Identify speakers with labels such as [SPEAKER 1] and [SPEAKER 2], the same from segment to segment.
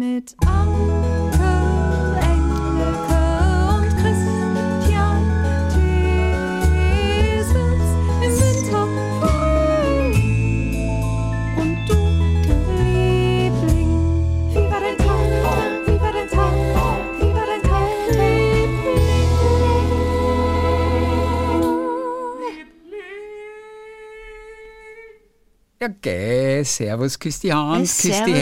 [SPEAKER 1] mit Anke, Engelke und Christian. Theses im Winter Und du, Liebling, wie war dein Tag? Wie war dein Tag? Wie war dein Tag,
[SPEAKER 2] Ja, gell, servus, küss die Hand,
[SPEAKER 3] Äh,
[SPEAKER 2] küss die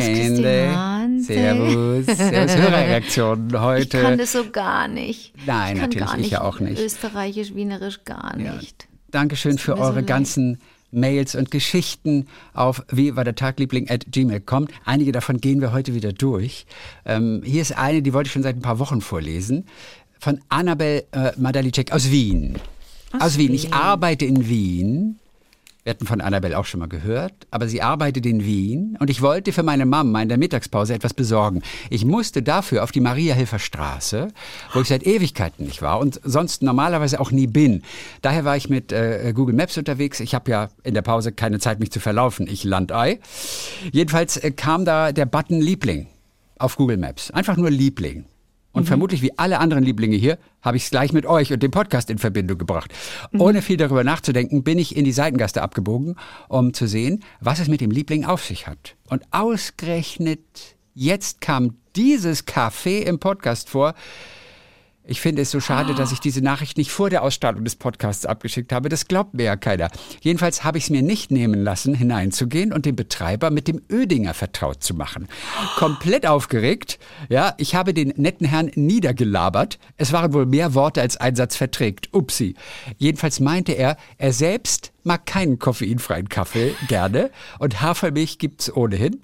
[SPEAKER 3] servus.
[SPEAKER 2] Servus, servus, Hörerreaktionen
[SPEAKER 3] Ich
[SPEAKER 2] heute.
[SPEAKER 3] kann das so gar nicht.
[SPEAKER 2] Nein,
[SPEAKER 3] ich
[SPEAKER 2] natürlich, ich
[SPEAKER 3] nicht
[SPEAKER 2] ja auch nicht.
[SPEAKER 3] Österreichisch, Wienerisch gar
[SPEAKER 2] Ja.
[SPEAKER 3] nicht.
[SPEAKER 2] Dankeschön
[SPEAKER 3] tut
[SPEAKER 2] für
[SPEAKER 3] so
[SPEAKER 2] eure
[SPEAKER 3] leid.
[SPEAKER 2] ganzen Mails und Geschichten auf wie war der Tagliebling at gmail.com. Einige davon gehen wir heute wieder durch. Ähm, hier ist eine, die wollte ich schon seit ein paar Wochen vorlesen, von Annabel äh, Madalicek aus Wien. Aus, Wien. Ich arbeite in Wien. Wir hatten von Annabel auch schon mal gehört, aber sie arbeitet in Wien und ich wollte für meine Mama in der Mittagspause etwas besorgen. Ich musste dafür auf die Maria-Hilfer Straße, wo ich seit Ewigkeiten nicht war und sonst normalerweise auch nie bin. Daher war ich mit äh, Google Maps unterwegs. Ich habe ja in der Pause keine Zeit, mich zu verlaufen. Ich Landei. Jedenfalls äh, kam da der Button Liebling auf Google Maps. Einfach nur Liebling. Und vermutlich wie alle anderen Lieblinge hier habe ich es gleich mit euch und dem Podcast in Verbindung gebracht. Ohne viel darüber nachzudenken, bin ich in die Seitengaste abgebogen, um zu sehen, was es mit dem Liebling auf sich hat. Und ausgerechnet jetzt kam dieses Café im Podcast vor. Ich finde es so schade, dass ich diese Nachricht nicht vor der Ausstrahlung des Podcasts abgeschickt habe. Das glaubt mir ja keiner. Jedenfalls habe ich es mir nicht nehmen lassen, hineinzugehen und den Betreiber mit dem Ödinger vertraut zu machen. Komplett aufgeregt. Ja, ich habe den netten Herrn niedergelabert. Es waren wohl mehr Worte als ein Satz verträgt. Upsi. Jedenfalls meinte er, er selbst mag keinen koffeinfreien Kaffee gerne und Hafermilch gibt's ohnehin.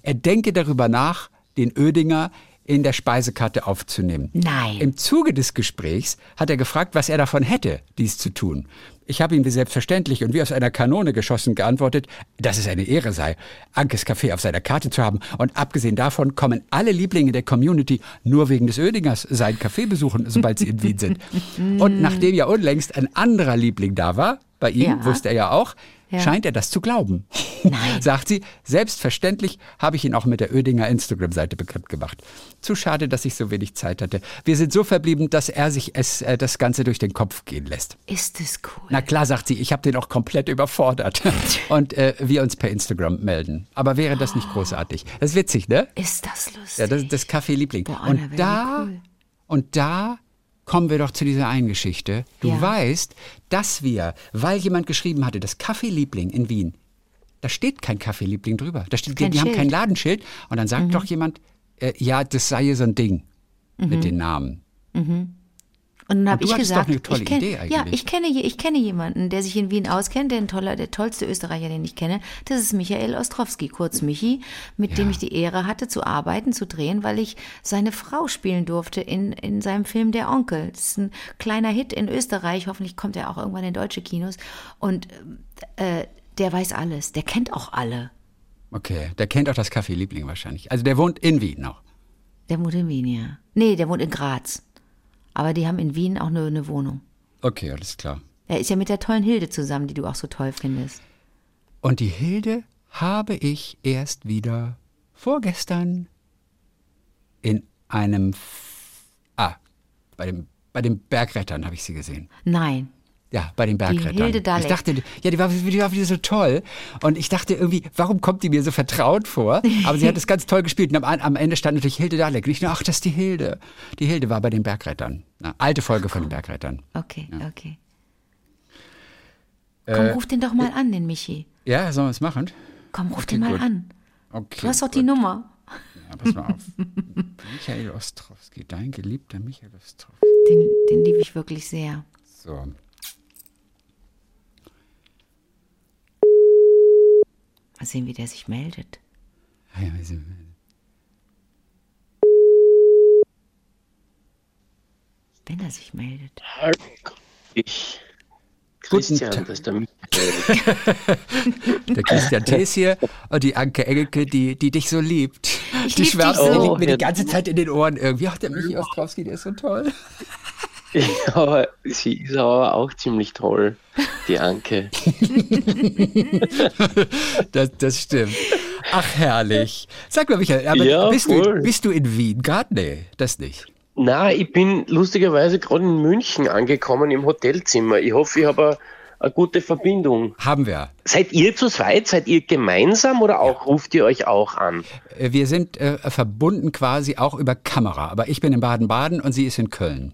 [SPEAKER 2] Er denke darüber nach, den Ödinger in der Speisekarte aufzunehmen.
[SPEAKER 3] Nein.
[SPEAKER 2] Im Zuge des Gesprächs hat er gefragt, was er davon hätte, dies zu tun. Ich habe ihm wie selbstverständlich und wie aus einer Kanone geschossen geantwortet, dass es eine Ehre sei, Ankes Café auf seiner Karte zu haben. Und abgesehen davon kommen alle Lieblinge der Community nur wegen des Ödingers sein Café besuchen, sobald sie in Wien sind. Und nachdem ja unlängst ein anderer Liebling da war, bei ihm
[SPEAKER 3] Ja.
[SPEAKER 2] wusste er ja auch,
[SPEAKER 3] Ja.
[SPEAKER 2] scheint er das zu glauben.
[SPEAKER 3] Nein.
[SPEAKER 2] Sagt sie, selbstverständlich habe ich ihn auch mit der Ödinger Instagram-Seite bekannt gemacht. Zu schade, dass ich so wenig Zeit hatte. Wir sind so verblieben, dass er sich es, äh, das Ganze durch den Kopf gehen lässt.
[SPEAKER 3] Ist es cool.
[SPEAKER 2] Na klar, sagt sie, ich habe den auch komplett überfordert. Und äh, wir uns per Instagram melden. Aber wäre das nicht großartig? Das ist witzig, ne?
[SPEAKER 3] Ist das lustig?
[SPEAKER 2] Ja, das ist das Café Liebling.
[SPEAKER 3] Boah, Anna,
[SPEAKER 2] und da,
[SPEAKER 3] cool.
[SPEAKER 2] und da kommen wir doch zu dieser einen Geschichte. Du
[SPEAKER 3] Ja.
[SPEAKER 2] weißt, dass wir, weil jemand geschrieben hatte, das Café Liebling in Wien, da steht kein Café Liebling drüber. Da steht, die,
[SPEAKER 3] Kein
[SPEAKER 2] die haben
[SPEAKER 3] Schild. Mhm.
[SPEAKER 2] kein Ladenschild. Und dann sagt doch jemand, äh, ja, das sei hier so ein Ding mit den Namen.
[SPEAKER 3] Und dann habe ich gesagt, ich kenn,
[SPEAKER 2] Idee
[SPEAKER 3] ja, ich kenne, ich kenne jemanden, der sich in Wien auskennt, der, ein toller, der tollste Österreicher, den ich kenne. Das ist Michael Ostrowski, kurz Michi, mit dem
[SPEAKER 2] Ja.
[SPEAKER 3] ich die Ehre hatte, zu arbeiten, zu drehen, weil ich seine Frau spielen durfte in, in seinem Film Der Onkel. Das ist ein kleiner Hit in Österreich. Hoffentlich kommt er auch irgendwann in deutsche Kinos. Und äh, der weiß alles. Der kennt auch alle.
[SPEAKER 2] Okay, der kennt auch das Café Liebling wahrscheinlich. Also der wohnt in Wien noch.
[SPEAKER 3] Der wohnt in Wien, ja. Nee, der wohnt in Graz. Aber die haben in Wien auch eine, eine Wohnung.
[SPEAKER 2] Okay, alles klar.
[SPEAKER 3] Er ist ja mit der tollen Hilde zusammen, die du auch so toll findest.
[SPEAKER 2] Und die Hilde habe ich erst wieder vorgestern in einem, F ah, bei dem, bei den Bergrettern habe ich sie gesehen.
[SPEAKER 3] Nein.
[SPEAKER 2] Ja, bei den Bergrettern.
[SPEAKER 3] Hilde
[SPEAKER 2] ich
[SPEAKER 3] Dalek.
[SPEAKER 2] dachte, ja, die war, die war wieder so toll. Und ich dachte irgendwie, warum kommt die mir so vertraut vor? Aber sie hat es ganz toll gespielt. Und am, am Ende stand natürlich Hilde Dalek. Und ich nur, ach, das ist die Hilde. Die Hilde war bei den Bergrettern. Na, alte Folge von den Bergrettern.
[SPEAKER 3] Okay, okay. Komm, ruf den doch mal an, den Michi.
[SPEAKER 2] Ja, sollen wir es machen?
[SPEAKER 3] Komm, ruf
[SPEAKER 2] Okay,
[SPEAKER 3] den mal
[SPEAKER 2] gut.
[SPEAKER 3] an.
[SPEAKER 2] Okay.
[SPEAKER 3] Du hast doch die. Nummer.
[SPEAKER 2] Ja, pass mal auf. Michael Ostrowski, dein geliebter Michael Ostrowski.
[SPEAKER 3] Den, den liebe ich wirklich sehr.
[SPEAKER 2] So.
[SPEAKER 3] Mal sehen, wie der sich meldet.
[SPEAKER 2] Ah ja, sind-
[SPEAKER 3] Wenn er sich meldet.
[SPEAKER 4] Hallo, ich. Christian, das ist der Michael.
[SPEAKER 2] Der Christian Thees hier und die Anke Engelke, die, die dich so liebt.
[SPEAKER 3] Ich
[SPEAKER 2] die
[SPEAKER 3] lieb
[SPEAKER 2] schwärmt
[SPEAKER 3] so.
[SPEAKER 2] die liegt mir die
[SPEAKER 4] Ja.
[SPEAKER 2] ganze Zeit in den Ohren irgendwie. Ach, der Michi Ostrowski, der ist so toll.
[SPEAKER 4] ja, sie ist aber auch ziemlich toll, die Anke.
[SPEAKER 2] Das, das stimmt. Ach, herrlich. Sag mal, Michael, aber
[SPEAKER 4] Ja,
[SPEAKER 2] bist, du,
[SPEAKER 4] voll.
[SPEAKER 2] bist du in Wien gerade? Nee, das nicht.
[SPEAKER 4] Na, ich bin lustigerweise gerade in München angekommen im Hotelzimmer. Ich hoffe, ich habe eine, gute Verbindung.
[SPEAKER 2] Haben wir.
[SPEAKER 4] Seid ihr zu zweit? Seid ihr gemeinsam oder auch ruft ihr euch auch an?
[SPEAKER 2] Wir sind äh, verbunden quasi auch über Kamera. Aber ich bin in Baden-Baden und sie ist in Köln.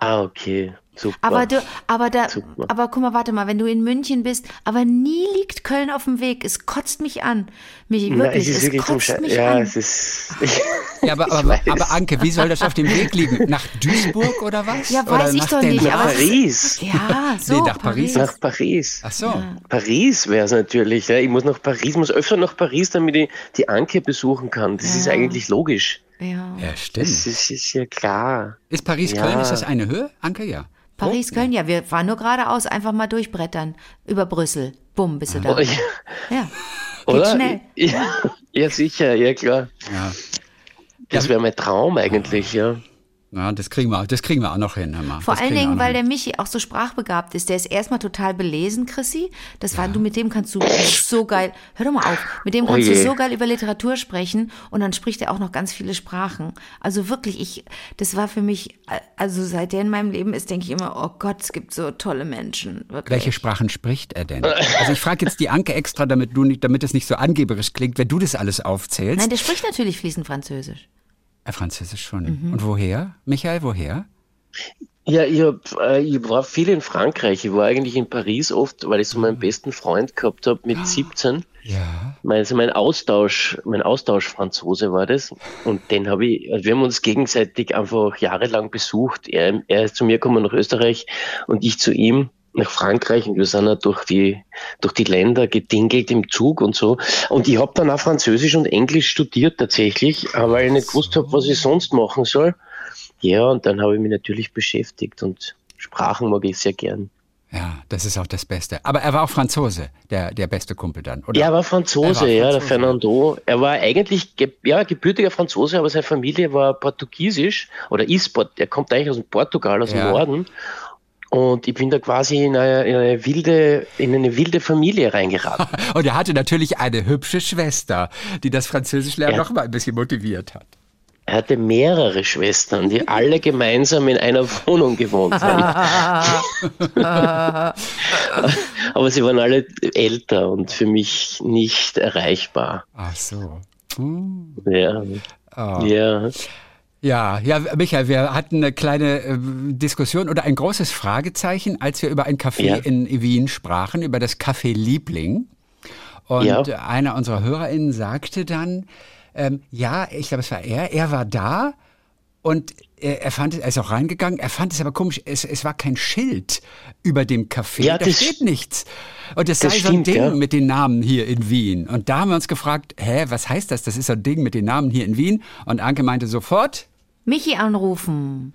[SPEAKER 4] Ah, okay. Super.
[SPEAKER 3] Aber du, aber da,
[SPEAKER 4] Super.
[SPEAKER 3] aber guck mal, warte mal, wenn du in München bist, aber nie liegt Köln auf dem Weg. Es kotzt mich an. Mich
[SPEAKER 4] Na,
[SPEAKER 3] wirklich,
[SPEAKER 4] es ist wirklich
[SPEAKER 3] kotzt mich
[SPEAKER 4] Ja,
[SPEAKER 3] an.
[SPEAKER 4] es ist.
[SPEAKER 2] Ja, aber,
[SPEAKER 4] Ich
[SPEAKER 2] aber, aber Anke, wie soll das auf dem Weg liegen? Nach Duisburg oder was?
[SPEAKER 3] Ja,
[SPEAKER 2] oder
[SPEAKER 3] weiß ich doch nicht,
[SPEAKER 4] Nach
[SPEAKER 3] es ist-
[SPEAKER 4] Paris.
[SPEAKER 3] Ja, so.
[SPEAKER 2] Nee, nach Paris.
[SPEAKER 4] Nach Paris.
[SPEAKER 2] Ach so.
[SPEAKER 4] Paris wäre es natürlich. Ja. Ich muss nach Paris, muss öfter nach Paris, damit ich die Anke besuchen kann. Das ist
[SPEAKER 3] Ja.
[SPEAKER 4] eigentlich logisch.
[SPEAKER 3] Ja.
[SPEAKER 2] Ja,
[SPEAKER 4] Das
[SPEAKER 2] stimmt.
[SPEAKER 4] ist, ist ja klar.
[SPEAKER 2] Ist Paris-Köln,
[SPEAKER 4] Ja.
[SPEAKER 2] ist das eine Höhe? Anke, ja.
[SPEAKER 3] Paris, Köln, ja, wir fahren nur geradeaus, einfach mal durchbrettern. Über Brüssel. Bumm, bist du da.
[SPEAKER 4] Oh, ja.
[SPEAKER 3] Ja. Geht
[SPEAKER 4] Oder?
[SPEAKER 3] schnell.
[SPEAKER 4] Ja, ja, sicher, ja klar.
[SPEAKER 2] Ja.
[SPEAKER 4] Das wäre mein Traum eigentlich, ja.
[SPEAKER 2] Ja, das kriegen wir, das kriegen wir auch noch hin, hör mal.
[SPEAKER 3] Vor
[SPEAKER 2] das
[SPEAKER 3] allen Dingen, weil
[SPEAKER 2] hin.
[SPEAKER 3] der Michi auch so sprachbegabt ist. Der ist erstmal total belesen, Chrissy. Das war, du mit dem kannst du so geil, hör doch mal auf, mit dem
[SPEAKER 4] Oh
[SPEAKER 3] kannst du
[SPEAKER 4] je.
[SPEAKER 3] so geil über Literatur sprechen und dann spricht er auch noch ganz viele Sprachen. Also wirklich, ich, das war für mich, also seit der in meinem Leben ist, denke ich immer, oh Gott, es gibt so tolle Menschen. Wirklich.
[SPEAKER 2] Welche Sprachen spricht er denn? Also ich frage jetzt die Anke extra, damit du nicht, damit es nicht so angeberisch klingt, wenn du das alles aufzählst.
[SPEAKER 3] Nein, der spricht natürlich fließend Französisch.
[SPEAKER 2] Französisch schon.
[SPEAKER 3] Mhm.
[SPEAKER 2] Und woher? Michael, woher?
[SPEAKER 4] Ja, ich, hab, äh, ich war viel in Frankreich. Ich war eigentlich in Paris oft, weil ich so meinen besten Freund gehabt habe mit 17.
[SPEAKER 2] Ja.
[SPEAKER 4] Mein, also mein Austausch, mein Austauschfranzose war das. Und den habe ich, also wir haben uns gegenseitig einfach jahrelang besucht. Er, er ist zu mir gekommen nach Österreich und ich zu ihm nach Frankreich und wir sind ja durch die, durch die Länder gedingelt im Zug und so. Und ich habe dann auch Französisch und Englisch studiert tatsächlich, weil ich nicht gewusst habe, was ich sonst machen soll. Ja, und dann habe ich mich natürlich beschäftigt und Sprachen mag ich sehr gern.
[SPEAKER 2] Ja, das ist auch das Beste. Aber er war auch Franzose, der, der beste Kumpel dann, oder?
[SPEAKER 4] Ja, er war Franzose,
[SPEAKER 2] Er war
[SPEAKER 4] ja, der
[SPEAKER 2] Franzose.
[SPEAKER 4] Fernando. Er war eigentlich ge ja, gebürtiger Franzose, aber seine Familie war portugiesisch oder ist, er kommt eigentlich aus dem Portugal, aus dem
[SPEAKER 2] Ja.
[SPEAKER 4] Norden. Und ich bin da quasi in eine, in eine wilde, in eine wilde Familie reingeraten.
[SPEAKER 2] Und er hatte natürlich eine hübsche Schwester, die das Französischlernen
[SPEAKER 4] Ja.
[SPEAKER 2] noch mal ein bisschen motiviert hat.
[SPEAKER 4] Er hatte mehrere Schwestern, die alle gemeinsam in einer Wohnung gewohnt haben. aber sie waren alle älter und für mich nicht erreichbar.
[SPEAKER 2] Ach so. Hm.
[SPEAKER 4] Ja.
[SPEAKER 2] Oh.
[SPEAKER 4] Ja.
[SPEAKER 2] Ja, ja, Michael, wir hatten eine kleine äh, Diskussion oder ein großes Fragezeichen, als wir über ein Café
[SPEAKER 4] Ja.
[SPEAKER 2] in Wien sprachen, über das Café Liebling. Und
[SPEAKER 4] Ja.
[SPEAKER 2] einer unserer HörerInnen sagte dann, ähm, ja, ich glaube, es war er, er war da und er, er fand es, er ist auch reingegangen, er fand es aber komisch, es, es war kein Schild über dem Café,
[SPEAKER 4] Ja,
[SPEAKER 2] da steht nichts. Und das,
[SPEAKER 4] das
[SPEAKER 2] sei so ein
[SPEAKER 4] stimmt,
[SPEAKER 2] Ding
[SPEAKER 4] ja.
[SPEAKER 2] mit den Namen hier in Wien. Und da haben wir uns gefragt, hä, was heißt das? Das ist so ein Ding mit den Namen hier in Wien. Und Anke meinte sofort,
[SPEAKER 3] Michi anrufen.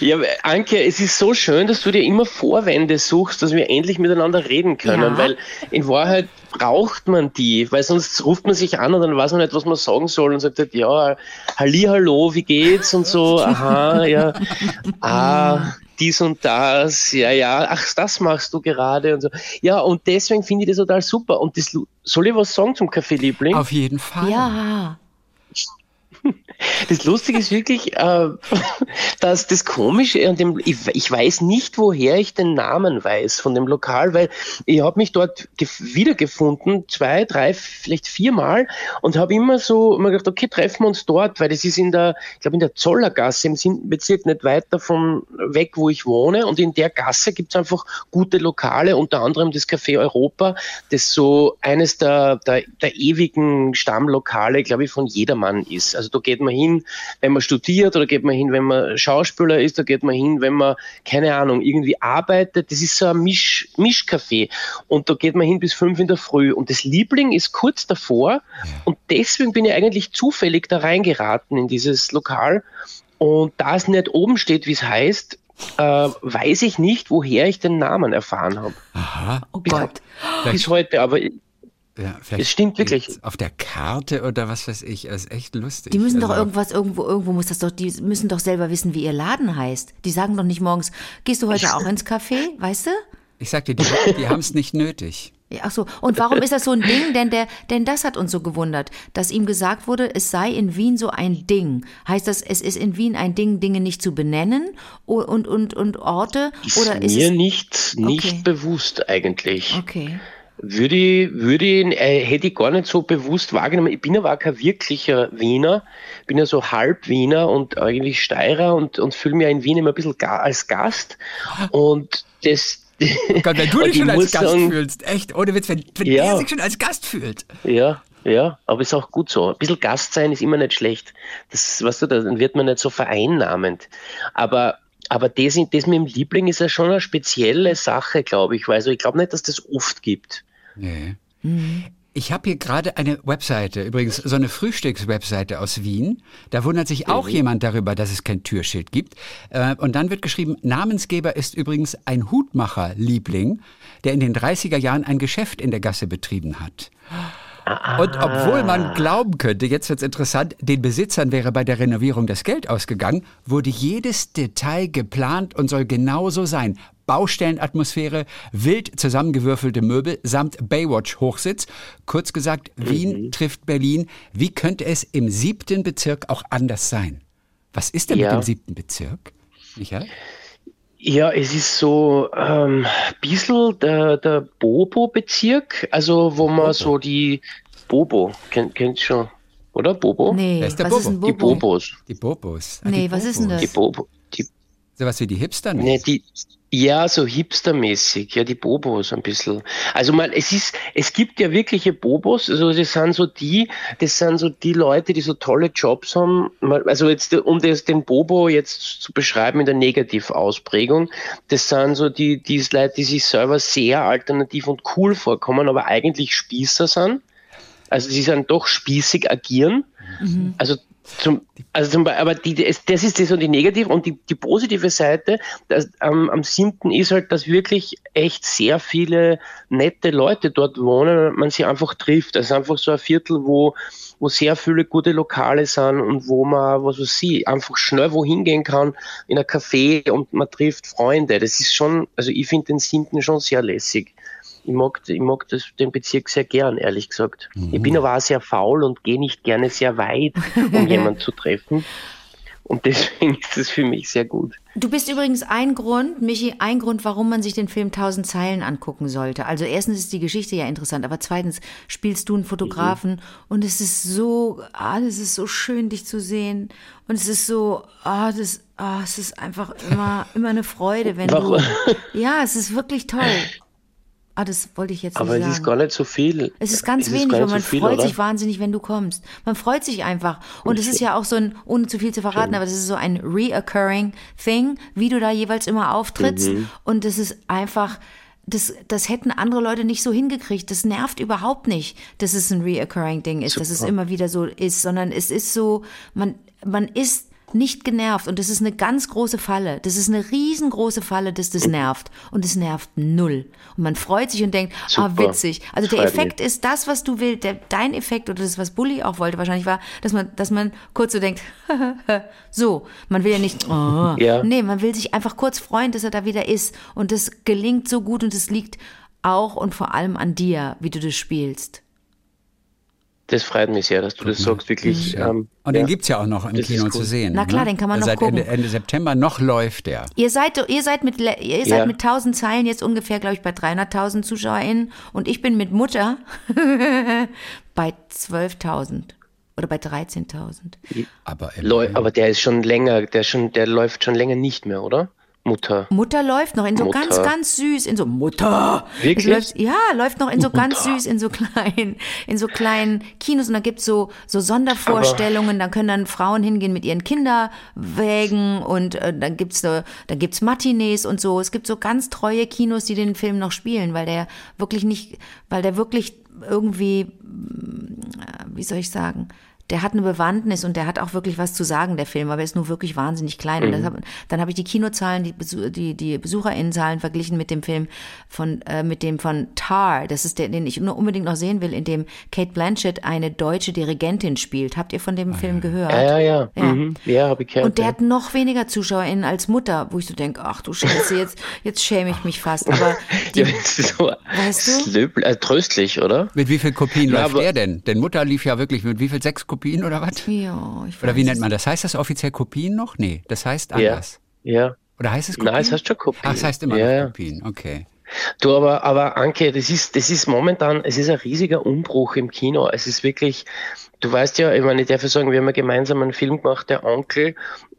[SPEAKER 4] Ja, Anke, es ist so schön, dass du dir immer Vorwände suchst, dass wir endlich miteinander reden können,
[SPEAKER 3] Ja.
[SPEAKER 4] weil in Wahrheit braucht man die, weil sonst ruft man sich an und dann weiß man nicht, was man sagen soll und sagt halt, ja, halli, hallo, wie geht's und so, aha, ja, ah, dies und das, ja, ja, ach, das machst du gerade und so. Ja, und deswegen finde ich das total super. Und das, soll ich was sagen zum Kaffee-Liebling?
[SPEAKER 2] auf jeden Fall.
[SPEAKER 3] Ja.
[SPEAKER 4] Das Lustige ist wirklich, äh, dass das Komische an dem, ich, ich weiß nicht, woher ich den Namen weiß von dem Lokal, weil ich habe mich dort gef- wiedergefunden, zwei, drei, vielleicht viermal und habe immer so immer gedacht, okay, treffen wir uns dort, weil das ist in der, ich glaube in der Zollergasse im Siebenbezirk nicht weit davon weg, wo ich wohne und in der Gasse gibt es einfach gute Lokale, unter anderem das Café Europa, das so eines der, der, der ewigen Stammlokale, glaube ich, von jedermann ist. Also da geht man hin, wenn man studiert oder geht man hin, wenn man Schauspieler ist, da geht man hin, wenn man, keine Ahnung, irgendwie arbeitet. Das ist so ein Misch, Mischcafé und da geht man hin bis fünf in der Früh und das Liebling ist kurz davor und deswegen bin ich eigentlich zufällig da reingeraten in dieses Lokal und da es nicht oben steht, wie es heißt, äh, weiß ich nicht, woher ich den Namen erfahren habe.
[SPEAKER 2] Aha.
[SPEAKER 3] Oh
[SPEAKER 4] Bis,
[SPEAKER 3] Gott.
[SPEAKER 4] bis heute, aber
[SPEAKER 2] Ja, vielleicht
[SPEAKER 4] Es stimmt wirklich.
[SPEAKER 2] Auf der Karte oder was weiß ich, das ist echt lustig.
[SPEAKER 3] Die müssen doch
[SPEAKER 2] Also,
[SPEAKER 3] irgendwas, irgendwo, irgendwo muss das doch, die müssen doch selber wissen, wie ihr Laden heißt. Die sagen doch nicht morgens, gehst du heute auch ins Café, weißt du?
[SPEAKER 2] Ich sag dir, die, die haben es nicht nötig.
[SPEAKER 3] Ja, Ach so, und warum ist das so ein Ding? Denn, der, denn das hat uns so gewundert, dass ihm gesagt wurde, es sei in Wien so ein Ding. Heißt das, es ist in Wien ein Ding, Dinge nicht zu benennen und, und, und, und Orte?
[SPEAKER 4] Ist
[SPEAKER 3] oder ist
[SPEAKER 4] mir
[SPEAKER 3] es.
[SPEAKER 4] nicht, nicht
[SPEAKER 3] Okay.
[SPEAKER 4] bewusst eigentlich.
[SPEAKER 3] Okay.
[SPEAKER 4] Würde ich, würde ich, äh, hätte ich gar nicht so bewusst wahrgenommen. Ich bin aber auch kein wirklicher Wiener, bin ja so halb Wiener und eigentlich Steirer und, und fühle mich in Wien immer ein bisschen ga als Gast. Und das,
[SPEAKER 2] Gott, wenn du dich
[SPEAKER 4] ich
[SPEAKER 2] schon als Gast
[SPEAKER 4] sagen,
[SPEAKER 2] fühlst, echt, ohne Witz, wenn, wenn
[SPEAKER 4] Ja.
[SPEAKER 2] der sich schon als Gast fühlt.
[SPEAKER 4] Ja, ja, aber ist auch gut so. Ein bisschen Gast sein ist immer nicht schlecht. Das, weißt du, dann wird man nicht so vereinnahmend. Aber, aber das, das mit dem Liebling ist ja schon eine spezielle Sache, glaube ich. Weil Also ich glaube nicht, dass das oft gibt.
[SPEAKER 2] Nee. Ich habe hier gerade eine Webseite, übrigens so eine Frühstückswebseite aus Wien. Da wundert sich auch jemand darüber, dass es kein Türschild gibt. Äh, Und dann wird geschrieben, Namensgeber ist übrigens ein Hutmacher-Liebling, der in den 30er Jahren ein Geschäft in der Gasse betrieben hat. Und obwohl man glauben könnte, jetzt wird's interessant, den Besitzern wäre bei der Renovierung das Geld ausgegangen, wurde jedes Detail geplant und soll genauso sein. Baustellenatmosphäre, wild zusammengewürfelte Möbel samt Baywatch-Hochsitz. Kurz gesagt, Wien trifft Berlin. Wie könnte es im siebten Bezirk auch anders sein? Was ist denn mit
[SPEAKER 4] Ja.
[SPEAKER 2] dem siebten Bezirk? Michael?
[SPEAKER 4] Ja, es ist so ähm, ein bisschen der, der Bobo-Bezirk, also wo man so die Bobo, kennt, kennt schon, oder? Bobo?
[SPEAKER 3] Nee,
[SPEAKER 2] Wer ist der
[SPEAKER 3] was ist ein
[SPEAKER 2] Bobo?
[SPEAKER 4] Die
[SPEAKER 3] Bobo?
[SPEAKER 4] Bobos.
[SPEAKER 2] Die Bobos. Ah,
[SPEAKER 3] Nee,
[SPEAKER 2] die
[SPEAKER 3] was ist denn das?
[SPEAKER 4] Die Bobo. Die,
[SPEAKER 2] Sowas wie die Hipster?
[SPEAKER 4] ne, die, ja, so hipstermäßig, ja, die Bobos ein bisschen. Also mal, es ist, es gibt ja wirkliche Bobos, also das sind so die, das sind so die Leute, die so tolle Jobs haben. Also jetzt, um das, den Bobo jetzt zu beschreiben in der Negativausprägung, das sind so die, die Leute, die sich selber sehr alternativ und cool vorkommen, aber eigentlich Spießer sind. Also sie sind doch spießig agieren. Also zum, also zum Beispiel, aber die, das, das ist das und die negative und die, die positive Seite das, am, am 7. ist halt, dass wirklich echt sehr viele nette Leute dort wohnen man sie einfach trifft. Das ist einfach so ein Viertel, wo, wo sehr viele gute Lokale sind und wo man, was weiß ich, einfach schnell wohin gehen kann in ein Café und man trifft Freunde. Das ist schon, also ich finde den 7. schon sehr lässig. Ich mag, ich mag das, den Bezirk sehr gern, ehrlich gesagt. Ich bin aber auch sehr faul und gehe nicht gerne sehr weit, um jemanden zu treffen. Und deswegen ist das für mich sehr gut.
[SPEAKER 3] Du bist übrigens ein Grund, Michi, ein Grund, warum man sich den Film Tausend Zeilen angucken sollte. Also erstens ist die Geschichte ja interessant, aber zweitens spielst du einen Fotografen und es ist so, ah, es ist so schön, dich zu sehen. Und es ist so, ah, das, ah, es ist einfach immer, immer eine Freude, wenn
[SPEAKER 4] Warum?
[SPEAKER 3] du. Ja, es ist wirklich toll. Ah, das wollte ich jetzt
[SPEAKER 4] Aber
[SPEAKER 3] nicht
[SPEAKER 4] es
[SPEAKER 3] sagen.
[SPEAKER 4] ist gar nicht so viel.
[SPEAKER 3] Es ist ganz
[SPEAKER 4] Es
[SPEAKER 3] wenig, aber
[SPEAKER 4] nicht
[SPEAKER 3] man
[SPEAKER 4] so viel,
[SPEAKER 3] freut
[SPEAKER 4] oder?
[SPEAKER 3] sich wahnsinnig, wenn du kommst. Man freut sich einfach. Und es ist ja auch so ein, ohne zu viel zu verraten, aber es ist so ein reoccurring Thing, wie du da jeweils immer auftrittst.
[SPEAKER 4] Mhm.
[SPEAKER 3] Und es ist einfach, das, das hätten andere Leute nicht so hingekriegt. Das nervt überhaupt nicht, dass es ein reoccurring Ding ist, dass es immer wieder so ist, sondern es ist so, man, man ist nicht genervt und das ist eine ganz große Falle. Das ist eine riesengroße Falle, dass das nervt und es nervt null. Und man freut sich und denkt, ah,
[SPEAKER 4] Super.
[SPEAKER 3] witzig. Also der. Effekt ist das, was du willst. Der, dein Effekt oder das, was Bully auch wollte, wahrscheinlich war, dass man, dass man kurz so denkt, so, man will ja nicht, oh.
[SPEAKER 4] Ja.
[SPEAKER 3] nee, man will sich einfach kurz freuen, dass er da wieder ist. Und das gelingt so gut und es liegt auch und vor allem an dir, wie du das spielst.
[SPEAKER 4] Das freut mich sehr, dass du das sagst, wirklich.
[SPEAKER 2] Ja.
[SPEAKER 4] Ähm,
[SPEAKER 2] Und
[SPEAKER 4] ja.
[SPEAKER 2] den gibt's ja auch noch im Kino
[SPEAKER 4] cool.
[SPEAKER 2] zu sehen.
[SPEAKER 3] Na klar,
[SPEAKER 2] ne?
[SPEAKER 3] den kann man noch
[SPEAKER 2] Seit
[SPEAKER 3] gucken.
[SPEAKER 2] Ende, Ende September noch läuft der.
[SPEAKER 3] Ihr seid, ihr seid mit, ihr seid
[SPEAKER 4] Ja.
[SPEAKER 3] mit 1000 Zeilen jetzt ungefähr, glaube ich, bei 300.000 ZuschauerInnen und ich bin mit Mutter bei 12.000 oder bei 13.000.
[SPEAKER 2] Aber
[SPEAKER 4] aber der ist schon länger, der schon, der läuft schon länger nicht mehr, oder? Mutter.
[SPEAKER 3] Mutter läuft noch in so
[SPEAKER 4] Mutter.
[SPEAKER 3] ganz, ganz süß, in so Mutter.
[SPEAKER 4] Wirklich?
[SPEAKER 3] Es läuft, ja, läuft noch in so ganz süß, in so kleinen, in so kleinen Kinos und da gibt's so, so Sondervorstellungen, da können dann Frauen hingehen mit ihren Kinderwägen und äh, dann gibt's so, dann gibt's Matinees und so. Es gibt so ganz treue Kinos, die den Film noch spielen, weil der wirklich nicht, weil der wirklich irgendwie, mm, wie soll ich sagen, der hat eine Bewandtnis und der hat auch wirklich was zu sagen, der Film, aber er ist nur wirklich wahnsinnig klein. Und das hab, dann habe ich die Kinozahlen, die, Besu die, die BesucherInnenzahlen verglichen mit dem Film von, äh, mit dem von Tar. Das ist der, den ich nur unbedingt noch sehen will, in dem Kate Blanchett eine deutsche Dirigentin spielt. Habt ihr von dem Film gehört?
[SPEAKER 4] Ja, ja, ja.
[SPEAKER 3] Ja.
[SPEAKER 4] Mhm. Ja, habe ich gehört.
[SPEAKER 3] Und der
[SPEAKER 4] ja.
[SPEAKER 3] hat noch weniger ZuschauerInnen als Mutter, wo ich so denke, ach du Scheiße, jetzt, jetzt schäme ich mich fast. Aber die,
[SPEAKER 4] Ja, das ist so
[SPEAKER 3] Weißt du?
[SPEAKER 4] slöb- äh, tröstlich, oder?
[SPEAKER 2] Mit wie viel Kopien
[SPEAKER 4] Ja,
[SPEAKER 2] läuft
[SPEAKER 4] aber-
[SPEAKER 2] der denn? Denn Mutter lief ja wirklich mit wie viel? Sechs Kopien oder was?
[SPEAKER 3] ja, ich
[SPEAKER 2] Oder wie
[SPEAKER 3] weiß
[SPEAKER 2] nennt man das? Heißt das offiziell Kopien noch? Nee, das heißt
[SPEAKER 4] Ja.
[SPEAKER 2] anders.
[SPEAKER 4] Ja.
[SPEAKER 2] Oder heißt es Kopien?
[SPEAKER 4] Nein, es heißt schon Kopien.
[SPEAKER 2] Ach, es heißt immer
[SPEAKER 4] Ja,
[SPEAKER 2] noch
[SPEAKER 4] ja.
[SPEAKER 2] Kopien, okay.
[SPEAKER 4] Du, aber, aber Anke, das ist, das ist momentan, es ist ein riesiger Umbruch im Kino. Es ist wirklich, du weißt ja, ich meine, ich darf ja sagen, wir haben ja gemeinsam einen Film gemacht, der Onkel,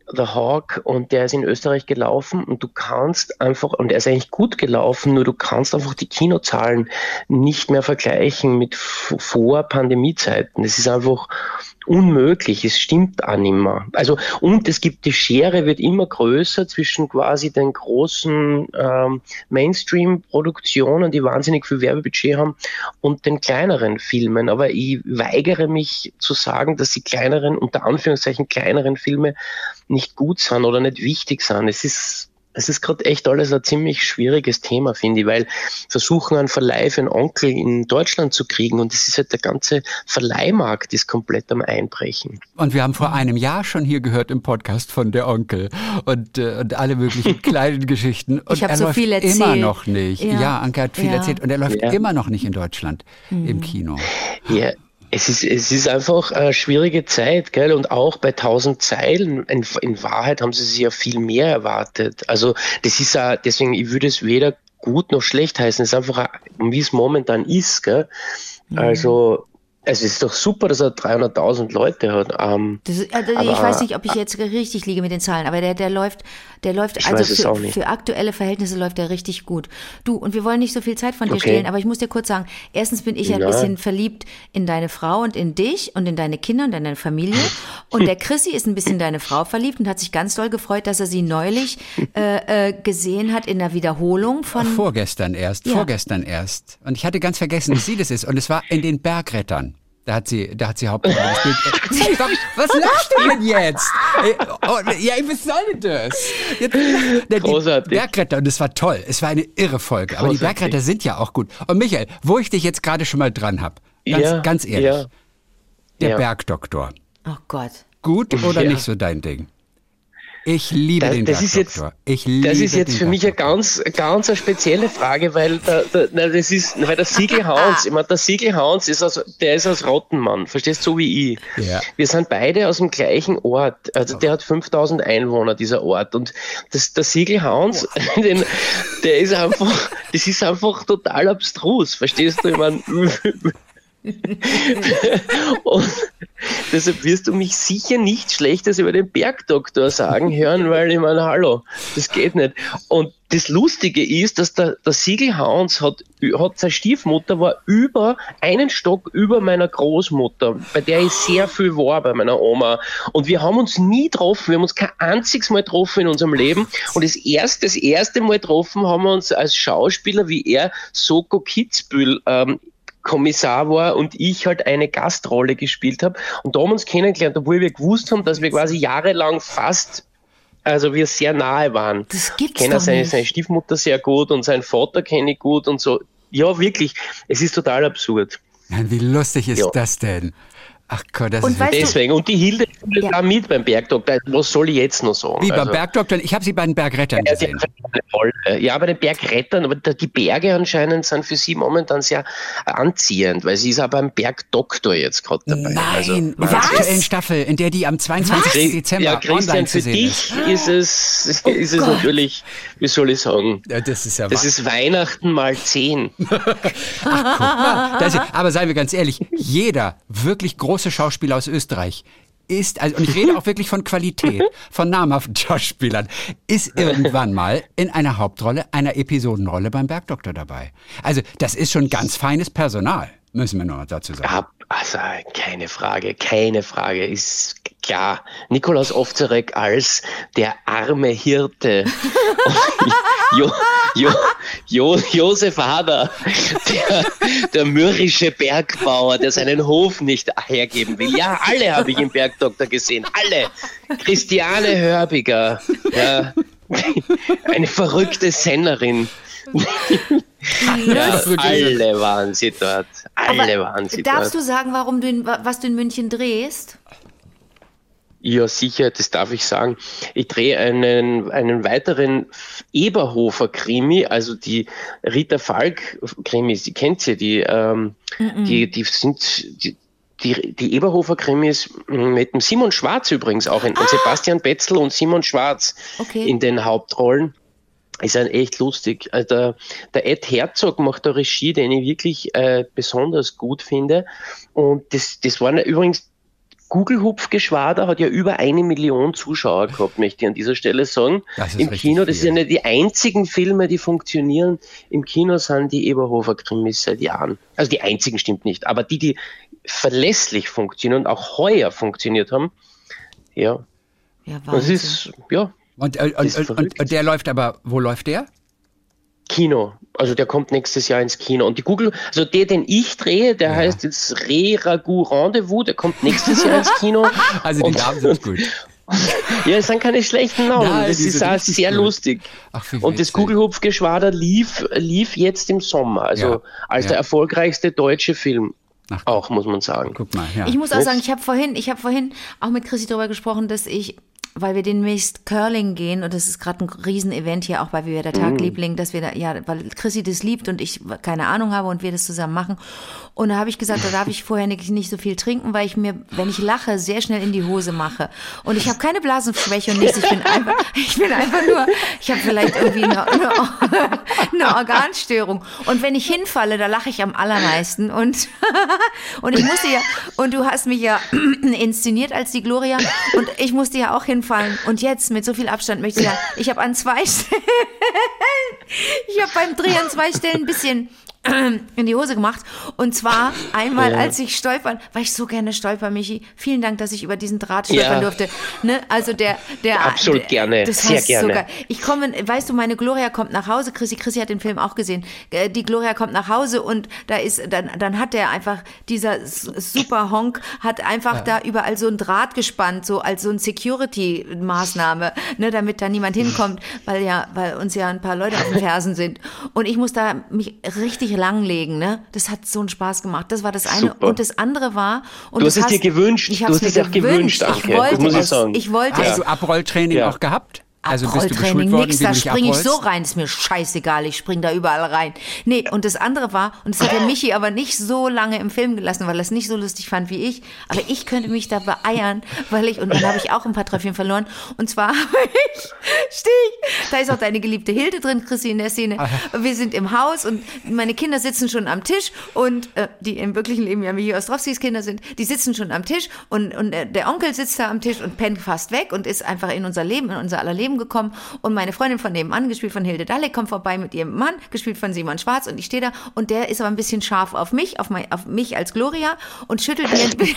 [SPEAKER 4] The Hawk, und der ist in Österreich gelaufen und du kannst einfach, und er ist eigentlich gut gelaufen, nur du kannst einfach die Kinozahlen nicht mehr vergleichen mit vor Pandemiezeiten. Das ist einfach unmöglich. Es stimmt auch nicht mehr. Also, und es gibt die Schere wird immer größer zwischen quasi den großen ähm, Mainstream-Produktionen, die wahnsinnig viel Werbebudget haben, und den kleineren Filmen. Aber ich weigere mich zu sagen, dass die kleineren, unter Anführungszeichen kleineren Filme nicht gut sind oder nicht wichtig sind. Es ist es ist gerade echt alles ein ziemlich schwieriges Thema, finde ich, weil versuchen einen Verleih für einen Onkel in Deutschland zu kriegen und es ist halt der ganze Verleihmarkt ist komplett am Einbrechen.
[SPEAKER 2] Und wir haben vor einem Jahr schon hier gehört im Podcast von der Onkel und, äh, und alle möglichen kleinen Geschichten. Und
[SPEAKER 3] Ich hab
[SPEAKER 2] er
[SPEAKER 3] so
[SPEAKER 2] läuft
[SPEAKER 3] viel
[SPEAKER 2] immer
[SPEAKER 3] erzählt.
[SPEAKER 2] noch nicht.
[SPEAKER 3] Ja.
[SPEAKER 2] Ja, Anke hat viel
[SPEAKER 3] Ja.
[SPEAKER 2] erzählt und er läuft
[SPEAKER 4] Ja.
[SPEAKER 2] immer noch nicht in Deutschland
[SPEAKER 3] Mhm.
[SPEAKER 2] im Kino.
[SPEAKER 4] Ja, es ist, es ist einfach eine schwierige Zeit, gell? Und auch bei 1000 Zeilen, in, in Wahrheit haben sie sich ja viel mehr erwartet. Also, das ist ja, deswegen, ich würde es weder gut noch schlecht heißen. Es ist einfach, ein- wie es momentan ist, gell? Also, es ist doch super, dass er 300.000 Leute hat. Ähm,
[SPEAKER 3] Das, also ich weiß nicht, ob ich jetzt richtig liege mit den Zahlen, aber der, der läuft, der läuft,
[SPEAKER 4] Ich
[SPEAKER 3] also
[SPEAKER 4] weiß es
[SPEAKER 3] für,
[SPEAKER 4] auch nicht.
[SPEAKER 3] für aktuelle Verhältnisse läuft der richtig gut. Du, und wir wollen nicht so viel Zeit von dir
[SPEAKER 4] Okay.
[SPEAKER 3] stehlen, aber ich muss dir kurz sagen, erstens bin ich ein
[SPEAKER 4] Nein.
[SPEAKER 3] bisschen verliebt in deine Frau und in dich und in deine Kinder und in deine Familie. Und der Chrissy ist ein bisschen in deine Frau verliebt und hat sich ganz doll gefreut, dass er sie neulich äh, äh, gesehen hat in der Wiederholung von.
[SPEAKER 2] Vorgestern erst,
[SPEAKER 3] Ja.
[SPEAKER 2] vorgestern erst. Und ich hatte ganz vergessen, dass sie das ist. Und es war in den Bergrettern. Da hat sie, da hat sie Hauptrolle gespielt. Was lachst du denn jetzt? Äh, Oh, ja, was soll denn das? Jetzt, der, die
[SPEAKER 4] Großartig.
[SPEAKER 2] Bergretter, und es war toll. Es war eine irre Folge. Aber die
[SPEAKER 4] Großartig.
[SPEAKER 2] Bergretter sind ja auch gut. Und Michael, wo ich dich jetzt gerade schon mal dran hab, ganz,
[SPEAKER 4] Ja,
[SPEAKER 2] ganz ehrlich,
[SPEAKER 4] ja.
[SPEAKER 2] der
[SPEAKER 4] Ja.
[SPEAKER 2] Oder
[SPEAKER 3] Oh Gott.
[SPEAKER 2] Gut oder
[SPEAKER 4] Ja.
[SPEAKER 2] nicht so dein Ding? Ich liebe
[SPEAKER 4] Das,
[SPEAKER 2] den
[SPEAKER 4] das ist jetzt.
[SPEAKER 2] Ich liebe
[SPEAKER 4] das ist jetzt
[SPEAKER 2] den
[SPEAKER 4] für mich eine ganz, ganz eine spezielle Frage, weil der, der, nein, das ist, weil der Siegel Hans, ich meine, der Siegel Hans ist aus, der ist aus Rottenmann, verstehst du, so wie ich.
[SPEAKER 2] Ja.
[SPEAKER 4] Wir sind beide aus dem gleichen Ort, also der hat 5000 Einwohner, dieser Ort, und das, der Siegel Hans, den, der ist einfach, das ist einfach total abstrus, verstehst du, ich meine, und deshalb wirst du mich sicher nicht Schlechtes über den Bergdoktor sagen hören, weil ich meine, hallo, das geht nicht. Und das Lustige ist, dass der, der Siegelhans hat, hat seine Stiefmutter war über einen Stock über meiner Großmutter, bei der ich sehr viel war bei meiner Oma. Und wir haben uns nie getroffen, wir haben uns kein einziges Mal getroffen in unserem Leben. Und das erste, das erste Mal getroffen haben wir uns als Schauspieler, wie er Soko Kitzbühel ähm, Kommissar war und ich halt eine Gastrolle gespielt habe. Und da haben wir uns kennengelernt, obwohl wir gewusst haben, dass wir quasi jahrelang fast, also wir sehr nahe waren.
[SPEAKER 3] Das
[SPEAKER 4] Ich
[SPEAKER 3] gibt's
[SPEAKER 4] kenne
[SPEAKER 3] doch
[SPEAKER 4] seine, seine Stiefmutter sehr gut und seinen Vater kenne ich gut und so. Ja, wirklich. Es ist total absurd.
[SPEAKER 2] Nein, wie lustig ist
[SPEAKER 4] Ja.
[SPEAKER 2] das denn? Ach Gott, das
[SPEAKER 3] Und
[SPEAKER 2] ist
[SPEAKER 3] weißt du-
[SPEAKER 4] Deswegen. Und die Hilde
[SPEAKER 3] Ja.
[SPEAKER 4] da mit beim Bergdoktor. Was soll ich jetzt noch sagen?
[SPEAKER 2] wie beim
[SPEAKER 4] Also-
[SPEAKER 2] Bergdoktor. Ich habe sie bei den Bergrettern
[SPEAKER 4] Ja,
[SPEAKER 2] gesehen.
[SPEAKER 4] haben eine Rolle. Ja, bei den Bergrettern, aber die Berge anscheinend sind für sie momentan sehr anziehend, weil sie ist aber beim Bergdoktor jetzt gerade dabei.
[SPEAKER 2] Nein,
[SPEAKER 4] Also,
[SPEAKER 2] in der aktuellen Staffel, in der die am 22.
[SPEAKER 4] Chri-
[SPEAKER 2] Dezember
[SPEAKER 4] ja, Christian,
[SPEAKER 2] online zu
[SPEAKER 4] für
[SPEAKER 2] sehen
[SPEAKER 4] dich
[SPEAKER 2] ist.
[SPEAKER 4] ist es, ist
[SPEAKER 3] Oh
[SPEAKER 4] es
[SPEAKER 3] Gott.
[SPEAKER 4] natürlich, wie soll ich sagen,
[SPEAKER 2] Ja, das ist ja
[SPEAKER 4] das ist Weihnachten mal zehn.
[SPEAKER 2] Das ist, aber seien wir ganz ehrlich, jeder wirklich große Schauspieler aus Österreich ist, also, und ich rede auch wirklich von Qualität, von namhaften Schauspielern, ist irgendwann mal in einer Hauptrolle, einer Episodenrolle beim Bergdoktor dabei. Also, das ist schon ganz feines Personal, müssen wir nur dazu sagen.
[SPEAKER 4] Also keine Frage, keine Frage. Ist klar, Nikolaus Ovzarek als der arme Hirte. jo, jo, jo, Josef Hader, der, der mürrische Bergbauer, der seinen Hof nicht hergeben will. Ja, alle habe ich im Bergdoktor gesehen, alle. Christiane Hörbiger, ja, eine verrückte Sennerin. Ja, alle waren sie dort. Alle
[SPEAKER 3] Aber
[SPEAKER 4] waren sie
[SPEAKER 3] Darfst
[SPEAKER 4] dort.
[SPEAKER 3] du sagen, warum du in, was du in München drehst?
[SPEAKER 4] Ja, sicher, das darf ich sagen. Ich drehe einen, einen weiteren Eberhofer-Krimi, also die Rita Falk-Krimis, die kennt ihr, die, ähm, die, die sind, die, die, die Eberhofer-Krimis mit dem Simon Schwarz übrigens auch, in, und Sebastian Betzel und Simon Schwarz
[SPEAKER 3] Okay.
[SPEAKER 4] in den Hauptrollen. Ist ein echt lustig. Also der, der Ed Herzog macht da Regie, den ich wirklich äh, besonders gut finde. Und das, das waren übrigens Google-Hupfgeschwader hat ja über eine Million Zuschauer gehabt, möchte ich an dieser Stelle sagen.
[SPEAKER 2] Das ist
[SPEAKER 4] Im Kino, das
[SPEAKER 2] viel.
[SPEAKER 4] sind ja nicht die einzigen Filme, die funktionieren. Im Kino sind die Eberhofer-Krimis seit Jahren. Also die einzigen stimmt nicht, aber die, die verlässlich funktionieren und auch heuer funktioniert haben, ja,
[SPEAKER 3] Ja,
[SPEAKER 4] das
[SPEAKER 3] Wahnsinn.
[SPEAKER 4] ist, ja,
[SPEAKER 2] Und, äh, und, und, und der läuft aber, wo läuft der?
[SPEAKER 4] Kino. Also der kommt nächstes Jahr ins Kino. Und die Google, also der, den ich drehe, der heißt jetzt Re Ragout Rendezvous, der kommt nächstes Jahr ins Kino.
[SPEAKER 2] Also die Namen sind gut.
[SPEAKER 4] Ja, es sind keine schlechten Namen.
[SPEAKER 2] Nein,
[SPEAKER 4] das ist auch sehr
[SPEAKER 2] gut.
[SPEAKER 4] lustig.
[SPEAKER 2] Ach,
[SPEAKER 4] Und das. Kugelhupfgeschwader lief, lief jetzt im Sommer. Also
[SPEAKER 2] Ja,
[SPEAKER 4] als
[SPEAKER 2] ja.
[SPEAKER 4] der erfolgreichste deutsche Film.
[SPEAKER 2] Ach,
[SPEAKER 4] Auch, muss man sagen.
[SPEAKER 2] Guck mal, ja.
[SPEAKER 3] Ich muss auch sagen, ich habe vorhin, ich habe vorhin auch mit Chrissy darüber gesprochen, dass ich, weil wir den Mist Curling gehen und das ist gerade ein Riesenevent hier auch bei wir der Tag Liebling, dass wir da, ja, weil Chrissy das liebt und ich keine Ahnung habe und wir das zusammen machen. Und da habe ich gesagt, da darf ich vorher nicht, nicht so viel trinken, weil ich mir, wenn ich lache, sehr schnell in die Hose mache. Und ich habe keine Blasenschwäche und nichts. Ich bin einfach, ich bin einfach nur, ich habe vielleicht irgendwie eine, eine, eine Organstörung. Und wenn ich hinfalle, da lache ich am allermeisten. Und, und ich musste ja, und du hast mich ja inszeniert als die Gloria und ich musste ja auch hinfallen. Und jetzt mit so viel Abstand möchte ich sagen, ich habe an zwei Stellen, ich habe beim Dreh an zwei Stellen ein bisschen in die Hose gemacht. Und zwar einmal, als ich stolpern, weil ich so gerne stolper, Michi. Vielen Dank, dass ich über diesen Draht stolpern
[SPEAKER 4] Ja.
[SPEAKER 3] durfte. Ne? Also der, der
[SPEAKER 4] Absolut
[SPEAKER 3] der,
[SPEAKER 4] gerne.
[SPEAKER 3] Das
[SPEAKER 4] Sehr gerne.
[SPEAKER 3] geil. Ich komme, weißt du, meine Gloria kommt nach Hause. Chrissy, Chrissy hat den Film auch gesehen. Äh, Die Gloria kommt nach Hause und da ist, dann, dann hat der einfach, dieser super Honk hat einfach da überall so ein Draht gespannt, so als so ein Security-Maßnahme, ne, damit da niemand hinkommt, weil ja, weil uns ja ein paar Leute auf den Fersen sind. Und ich muss da mich richtig langlegen, ne. Das hat so einen Spaß gemacht. Das war das eine.
[SPEAKER 4] Super.
[SPEAKER 3] Und das andere war, und
[SPEAKER 4] Du hast es dir gewünscht.
[SPEAKER 3] Ich
[SPEAKER 4] Du hast es
[SPEAKER 3] mir
[SPEAKER 4] dir auch gewünscht,
[SPEAKER 3] Ich
[SPEAKER 4] Anke. Das
[SPEAKER 3] wollte
[SPEAKER 4] muss ich sagen.
[SPEAKER 3] Ich wollte
[SPEAKER 2] Hast
[SPEAKER 3] es.
[SPEAKER 2] du Abrolltraining
[SPEAKER 4] Ja.
[SPEAKER 2] auch gehabt? Also bist du geschult worden,
[SPEAKER 3] nix, da springe ich so rein, ist mir scheißegal, ich spring da überall rein. Nee, und das andere war, und das hat der Michi aber nicht so lange im Film gelassen, weil er es nicht so lustig fand wie ich, aber ich könnte mich da beeiern, weil ich, und dann habe ich auch ein paar Tröpfchen verloren, und zwar habe ich, steh da ist auch deine geliebte Hilde drin, Chrissy, in der Szene, wir sind im Haus und meine Kinder sitzen schon am Tisch und, äh, die im wirklichen Leben ja Michi Ostrowskis Kinder sind, die sitzen schon am Tisch und, und äh, der Onkel sitzt da am Tisch und pennt fast weg und ist einfach in unser Leben, in unser aller Leben gekommen und meine Freundin von nebenan, gespielt von Hilde Dalle, kommt vorbei mit ihrem Mann, gespielt von Simon Schwarz und ich stehe da und der ist aber ein bisschen scharf auf mich, auf, mein, auf mich als Gloria und schüttelt mir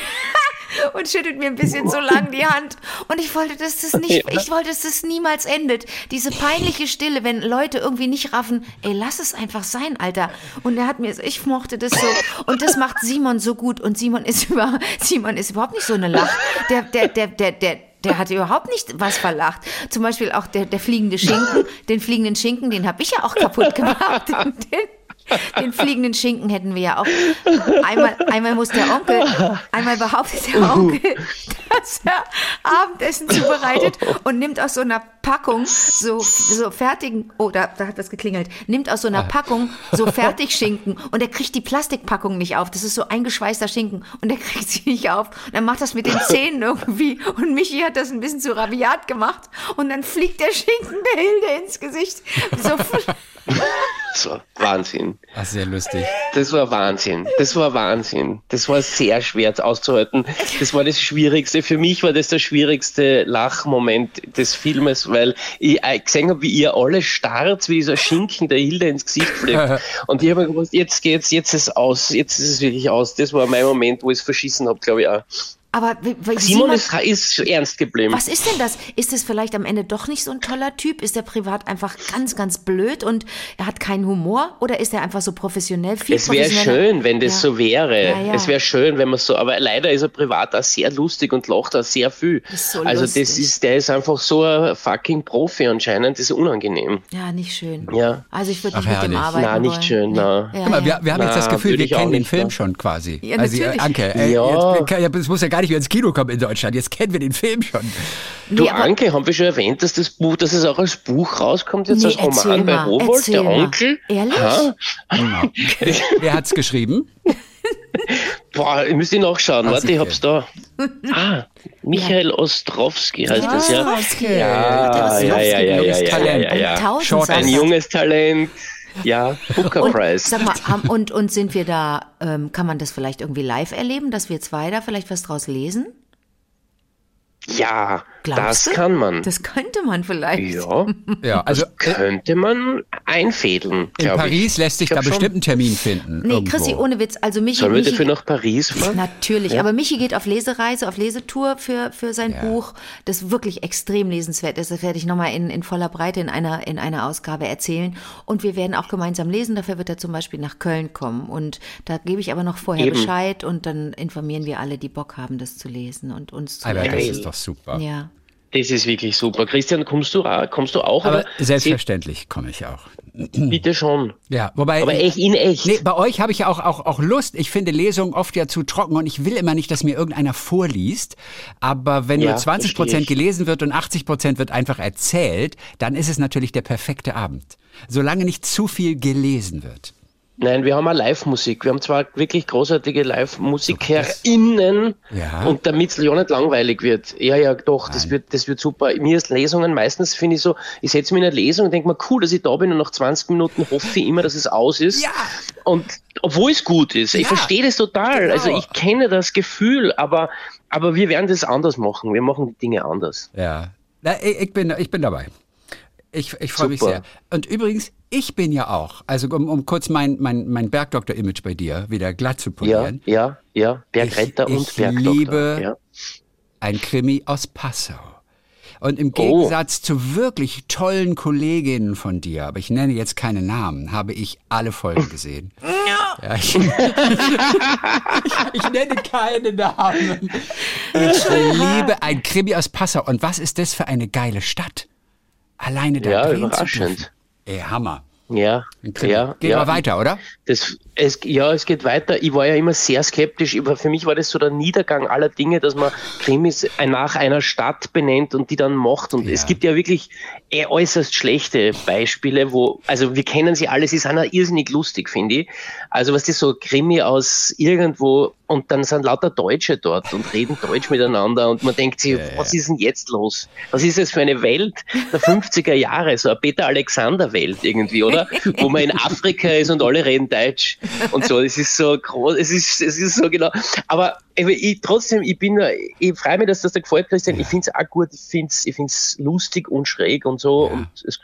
[SPEAKER 3] und schüttelt mir ein bisschen so lang die Hand und ich wollte, dass das nicht, ich wollte, dass das niemals endet. Diese peinliche Stille, wenn Leute irgendwie nicht raffen, ey, lass es einfach sein, Alter. Und er hat mir, ich mochte das so und das macht Simon so gut und Simon ist über, Simon ist überhaupt nicht so eine Lach. Der, der, der, der, der, der hat überhaupt nicht was verlacht. Zum Beispiel auch der, der fliegende Schinken, den fliegenden Schinken, den habe ich ja auch kaputt gemacht. Den, den fliegenden Schinken hätten wir ja auch. Einmal, einmal muss der Onkel, einmal behauptet der Onkel, dass er Abendessen zubereitet und nimmt aus so einer Packung so, so fertigen, oh, da, da hat was geklingelt, nimmt aus so einer Packung so Fertigschinken und er kriegt die Plastikpackung nicht auf. Das ist so eingeschweißter Schinken und er kriegt sie nicht auf. Und dann macht das mit den Zähnen irgendwie und Michi hat das ein bisschen zu rabiat gemacht und dann fliegt der Schinken der Hilde ins Gesicht. So,
[SPEAKER 4] So, Wahnsinn.
[SPEAKER 2] Ach, sehr lustig.
[SPEAKER 4] Das war Wahnsinn. Das war Wahnsinn. Das war sehr schwer auszuhalten. Das war das Schwierigste. Für mich war das der schwierigste Lachmoment des Filmes, weil ich äh, gesehen habe, wie ihr alle starrt, wie dieser Schinken der Hilde ins Gesicht fliegt. Und ich habe mir gewusst, jetzt geht's, jetzt ist es aus, jetzt ist es wirklich aus. Das war mein Moment, wo ich es verschissen habe, glaube ich auch.
[SPEAKER 3] Aber
[SPEAKER 4] Simon
[SPEAKER 3] Simon-
[SPEAKER 4] ist, ist ernst geblieben.
[SPEAKER 3] Was ist denn das? Ist es vielleicht am Ende doch nicht so ein toller Typ? Ist er privat einfach ganz, ganz blöd und er hat keinen Humor? Oder ist er einfach so professionell? Viel
[SPEAKER 4] Es wäre schön, wenn das
[SPEAKER 3] Ja.
[SPEAKER 4] so wäre.
[SPEAKER 3] Ja, ja.
[SPEAKER 4] Es wäre schön, wenn man so, aber leider ist er privat auch sehr lustig und lacht auch sehr viel.
[SPEAKER 3] Ist so
[SPEAKER 4] also
[SPEAKER 3] lustig.
[SPEAKER 4] das ist, der ist einfach so ein fucking Profi anscheinend, das ist unangenehm.
[SPEAKER 3] Ja, nicht schön.
[SPEAKER 4] Ja.
[SPEAKER 3] Also ich würde nicht mit dem arbeiten
[SPEAKER 4] Na, nicht
[SPEAKER 3] wollen.
[SPEAKER 4] schön,
[SPEAKER 3] Nee.
[SPEAKER 4] na.
[SPEAKER 3] Ja,
[SPEAKER 2] Guck mal, wir,
[SPEAKER 3] ja.
[SPEAKER 2] wir haben jetzt das
[SPEAKER 4] Na,
[SPEAKER 2] Gefühl, wir kennen den Film
[SPEAKER 4] ne?
[SPEAKER 2] schon quasi.
[SPEAKER 3] Ja,
[SPEAKER 2] also, äh,
[SPEAKER 3] natürlich.
[SPEAKER 2] Anke, äh,
[SPEAKER 4] Ja.
[SPEAKER 2] jetzt, es muss ja gar nicht mehr ins Kino kommen in Deutschland. Jetzt kennen wir den Film schon.
[SPEAKER 4] Du,
[SPEAKER 3] Nee,
[SPEAKER 4] Anke, haben wir schon erwähnt, dass das Buch, dass es auch als Buch rauskommt, jetzt
[SPEAKER 3] Nee,
[SPEAKER 4] als Roman bei Rowold, der
[SPEAKER 3] mal.
[SPEAKER 4] Onkel?
[SPEAKER 3] Ehrlich?
[SPEAKER 4] Ha?
[SPEAKER 2] Wer hat's geschrieben?
[SPEAKER 4] Boah, ich müsste nachschauen. Warte, ich hab's da. Ah, Michael Ostrowski heißt das ja.
[SPEAKER 2] Okay.
[SPEAKER 4] Ja, ja, ja, ja, ja, ja,
[SPEAKER 2] Talent.
[SPEAKER 4] ja, ja.
[SPEAKER 3] Ein
[SPEAKER 4] junges Talent. Ja, Booker
[SPEAKER 3] Und
[SPEAKER 4] Prize.
[SPEAKER 3] sag mal, haben, und, und sind wir da, ähm, kann man das vielleicht irgendwie live erleben, dass wir zwei da vielleicht was draus lesen?
[SPEAKER 4] Ja,
[SPEAKER 3] Glaubst
[SPEAKER 4] das
[SPEAKER 3] du?
[SPEAKER 4] kann man.
[SPEAKER 3] Das könnte man vielleicht.
[SPEAKER 4] ja,
[SPEAKER 2] Ja, also
[SPEAKER 4] könnte man einfädeln,
[SPEAKER 2] in Paris
[SPEAKER 4] ich.
[SPEAKER 2] lässt sich
[SPEAKER 4] Ich
[SPEAKER 2] da bestimmt einen Termin finden.
[SPEAKER 3] Nee,
[SPEAKER 2] irgendwo.
[SPEAKER 3] Chrissy, ohne Witz. Also Michi,
[SPEAKER 4] Sollen wir
[SPEAKER 3] Michi
[SPEAKER 4] dafür nach Paris fahren?
[SPEAKER 3] Natürlich, aber Michi geht auf Lesereise, auf Lesetour für, für sein
[SPEAKER 2] Ja.
[SPEAKER 3] Buch, das wirklich extrem lesenswert ist. Das werde ich nochmal in, in voller Breite in einer, in einer Ausgabe erzählen. Und wir werden auch gemeinsam lesen. Dafür wird er zum Beispiel nach Köln kommen. Und da gebe ich aber noch vorher
[SPEAKER 4] Eben.
[SPEAKER 3] Bescheid und dann informieren wir alle, die Bock haben, das zu lesen und uns zu
[SPEAKER 2] Aber das
[SPEAKER 3] lesen.
[SPEAKER 2] ist doch super.
[SPEAKER 3] Ja.
[SPEAKER 4] Das ist wirklich super. Christian, kommst du, auch- kommst du auch?
[SPEAKER 2] Aber selbstverständlich komme ich auch.
[SPEAKER 4] Bitte schon.
[SPEAKER 2] Ja, wobei.
[SPEAKER 4] Aber echt in echt.
[SPEAKER 2] Nee, bei euch habe ich ja auch, auch, auch Lust. Ich finde Lesungen oft ja zu trocken und ich will immer nicht, dass mir irgendeiner vorliest. Aber wenn
[SPEAKER 4] Ja,
[SPEAKER 2] nur 20
[SPEAKER 4] verstehe
[SPEAKER 2] Prozent gelesen wird und 80 Prozent wird einfach erzählt, dann ist es natürlich der perfekte Abend. Solange nicht zu viel gelesen wird.
[SPEAKER 4] Nein, wir haben auch Live-Musik. Wir haben zwar wirklich großartige Live-MusikerInnen
[SPEAKER 2] Ja.
[SPEAKER 4] und damit es ja nicht langweilig wird. Ja, ja, doch, das wird, das wird super. Mir ist Lesungen meistens, finde ich so, ich setze mich in eine Lesung und denke mir, cool, dass ich da bin und nach 20 Minuten hoffe ich immer, dass es aus ist.
[SPEAKER 2] Ja.
[SPEAKER 4] Und obwohl es gut ist. Ich
[SPEAKER 2] Ja,
[SPEAKER 4] verstehe das total.
[SPEAKER 2] genau.
[SPEAKER 4] Also ich kenne das Gefühl, aber, aber wir werden das anders machen. Wir machen die Dinge anders.
[SPEAKER 2] Ja. Na, ich, ich, bin, ich bin dabei. Ich, ich freue mich sehr. Und übrigens, ich bin ja auch, also um, um kurz mein, mein, mein Bergdoktor-Image bei dir wieder glatt zu
[SPEAKER 4] Ja,
[SPEAKER 2] polieren,
[SPEAKER 4] ja, ja. Bergretter
[SPEAKER 2] Ich-
[SPEAKER 4] und
[SPEAKER 2] ich
[SPEAKER 4] Bergdoktor.
[SPEAKER 2] liebe-
[SPEAKER 4] ja.
[SPEAKER 2] ein Krimi aus Passau. Und im
[SPEAKER 4] Oh.
[SPEAKER 2] Gegensatz zu wirklich tollen Kolleginnen von dir, aber ich nenne jetzt keine Namen, habe ich alle Folgen gesehen. Ja, ich, ich, ich nenne keine Namen. Ich liebe ein Krimi aus Passau. Und was ist das für eine geile Stadt? Alleine da
[SPEAKER 4] Ja,
[SPEAKER 2] drehen zu
[SPEAKER 4] überraschend.
[SPEAKER 2] Ey, Hammer.
[SPEAKER 4] Ja,
[SPEAKER 2] Krimi.
[SPEAKER 4] ja, ja.
[SPEAKER 2] mal weiter, oder?
[SPEAKER 4] Das, es, ja, es geht weiter. Ich war ja immer sehr skeptisch. War, für mich war das so der Niedergang aller Dinge, dass man Krimis nach einer Stadt benennt und die dann macht. Und
[SPEAKER 2] Ja.
[SPEAKER 4] es gibt ja wirklich eh äußerst schlechte Beispiele, wo, also wir kennen sie alle, sie sind auch irrsinnig lustig, finde ich. Also was ist so Krimi aus irgendwo und dann sind lauter Deutsche dort und reden Deutsch miteinander und man denkt sich, was ist denn jetzt los? Was ist das für eine Welt der 50er Jahre, so eine Peter Alexander Welt irgendwie, oder? Wo man in Afrika ist und alle reden Deutsch und so. Es ist so groß, es ist, es ist so genau. Aber ich, trotzdem, ich bin, ich freue mich, dass das dir gefällt, Christian. Ich finde es auch gut, ich finde es ich find's lustig und schräg und so
[SPEAKER 2] Ja.
[SPEAKER 4] und es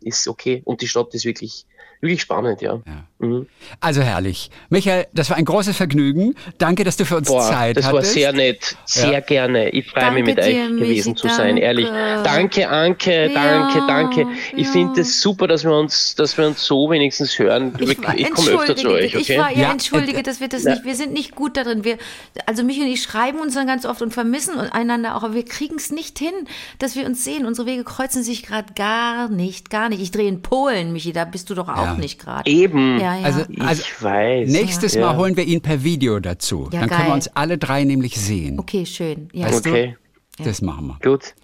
[SPEAKER 4] ist okay. Und die Stadt ist wirklich, wirklich spannend, ja.
[SPEAKER 2] Ja.
[SPEAKER 4] Mhm.
[SPEAKER 2] Also herrlich. Michael, das war ein großes Vergnügen. Danke, dass du für uns
[SPEAKER 4] Boah,
[SPEAKER 2] Zeit
[SPEAKER 4] das war
[SPEAKER 2] hattest.
[SPEAKER 4] sehr nett. Sehr
[SPEAKER 2] Ja.
[SPEAKER 4] gerne. Ich freue mich mit
[SPEAKER 3] dir,
[SPEAKER 4] euch
[SPEAKER 3] Michi,
[SPEAKER 4] gewesen zu sein,
[SPEAKER 3] danke.
[SPEAKER 4] ehrlich. Danke, Anke, danke,
[SPEAKER 3] Ja,
[SPEAKER 4] danke. Ich
[SPEAKER 3] ja.
[SPEAKER 4] finde es super, dass wir uns, dass wir uns so wenigstens hören.
[SPEAKER 3] Ich, war,
[SPEAKER 4] ich komme öfter zu euch, okay?
[SPEAKER 3] Ich war, ja,
[SPEAKER 2] Ja,
[SPEAKER 3] entschuldige, dass wir das nicht, wir sind nicht gut darin. Wir, also mich und ich schreiben uns dann ganz oft und vermissen einander auch, aber wir kriegen es nicht hin, dass wir uns sehen. Unsere Wege kreuzen sich gerade gar nicht, gar nicht. Ich drehe in Polen, Michi, da bist du doch auch
[SPEAKER 2] Ja.
[SPEAKER 3] nicht gerade.
[SPEAKER 4] Eben.
[SPEAKER 3] Ja, ja.
[SPEAKER 2] Also,
[SPEAKER 4] Ich
[SPEAKER 2] also
[SPEAKER 4] weiß.
[SPEAKER 2] nächstes
[SPEAKER 4] Ja.
[SPEAKER 2] Mal holen wir ihn per Video dazu.
[SPEAKER 3] Ja,
[SPEAKER 2] Dann können wir
[SPEAKER 3] geil.
[SPEAKER 2] uns alle drei nämlich sehen.
[SPEAKER 3] okay, schön. Ja.
[SPEAKER 2] Weißt du?
[SPEAKER 4] Okay,
[SPEAKER 2] Das machen wir.
[SPEAKER 4] gut.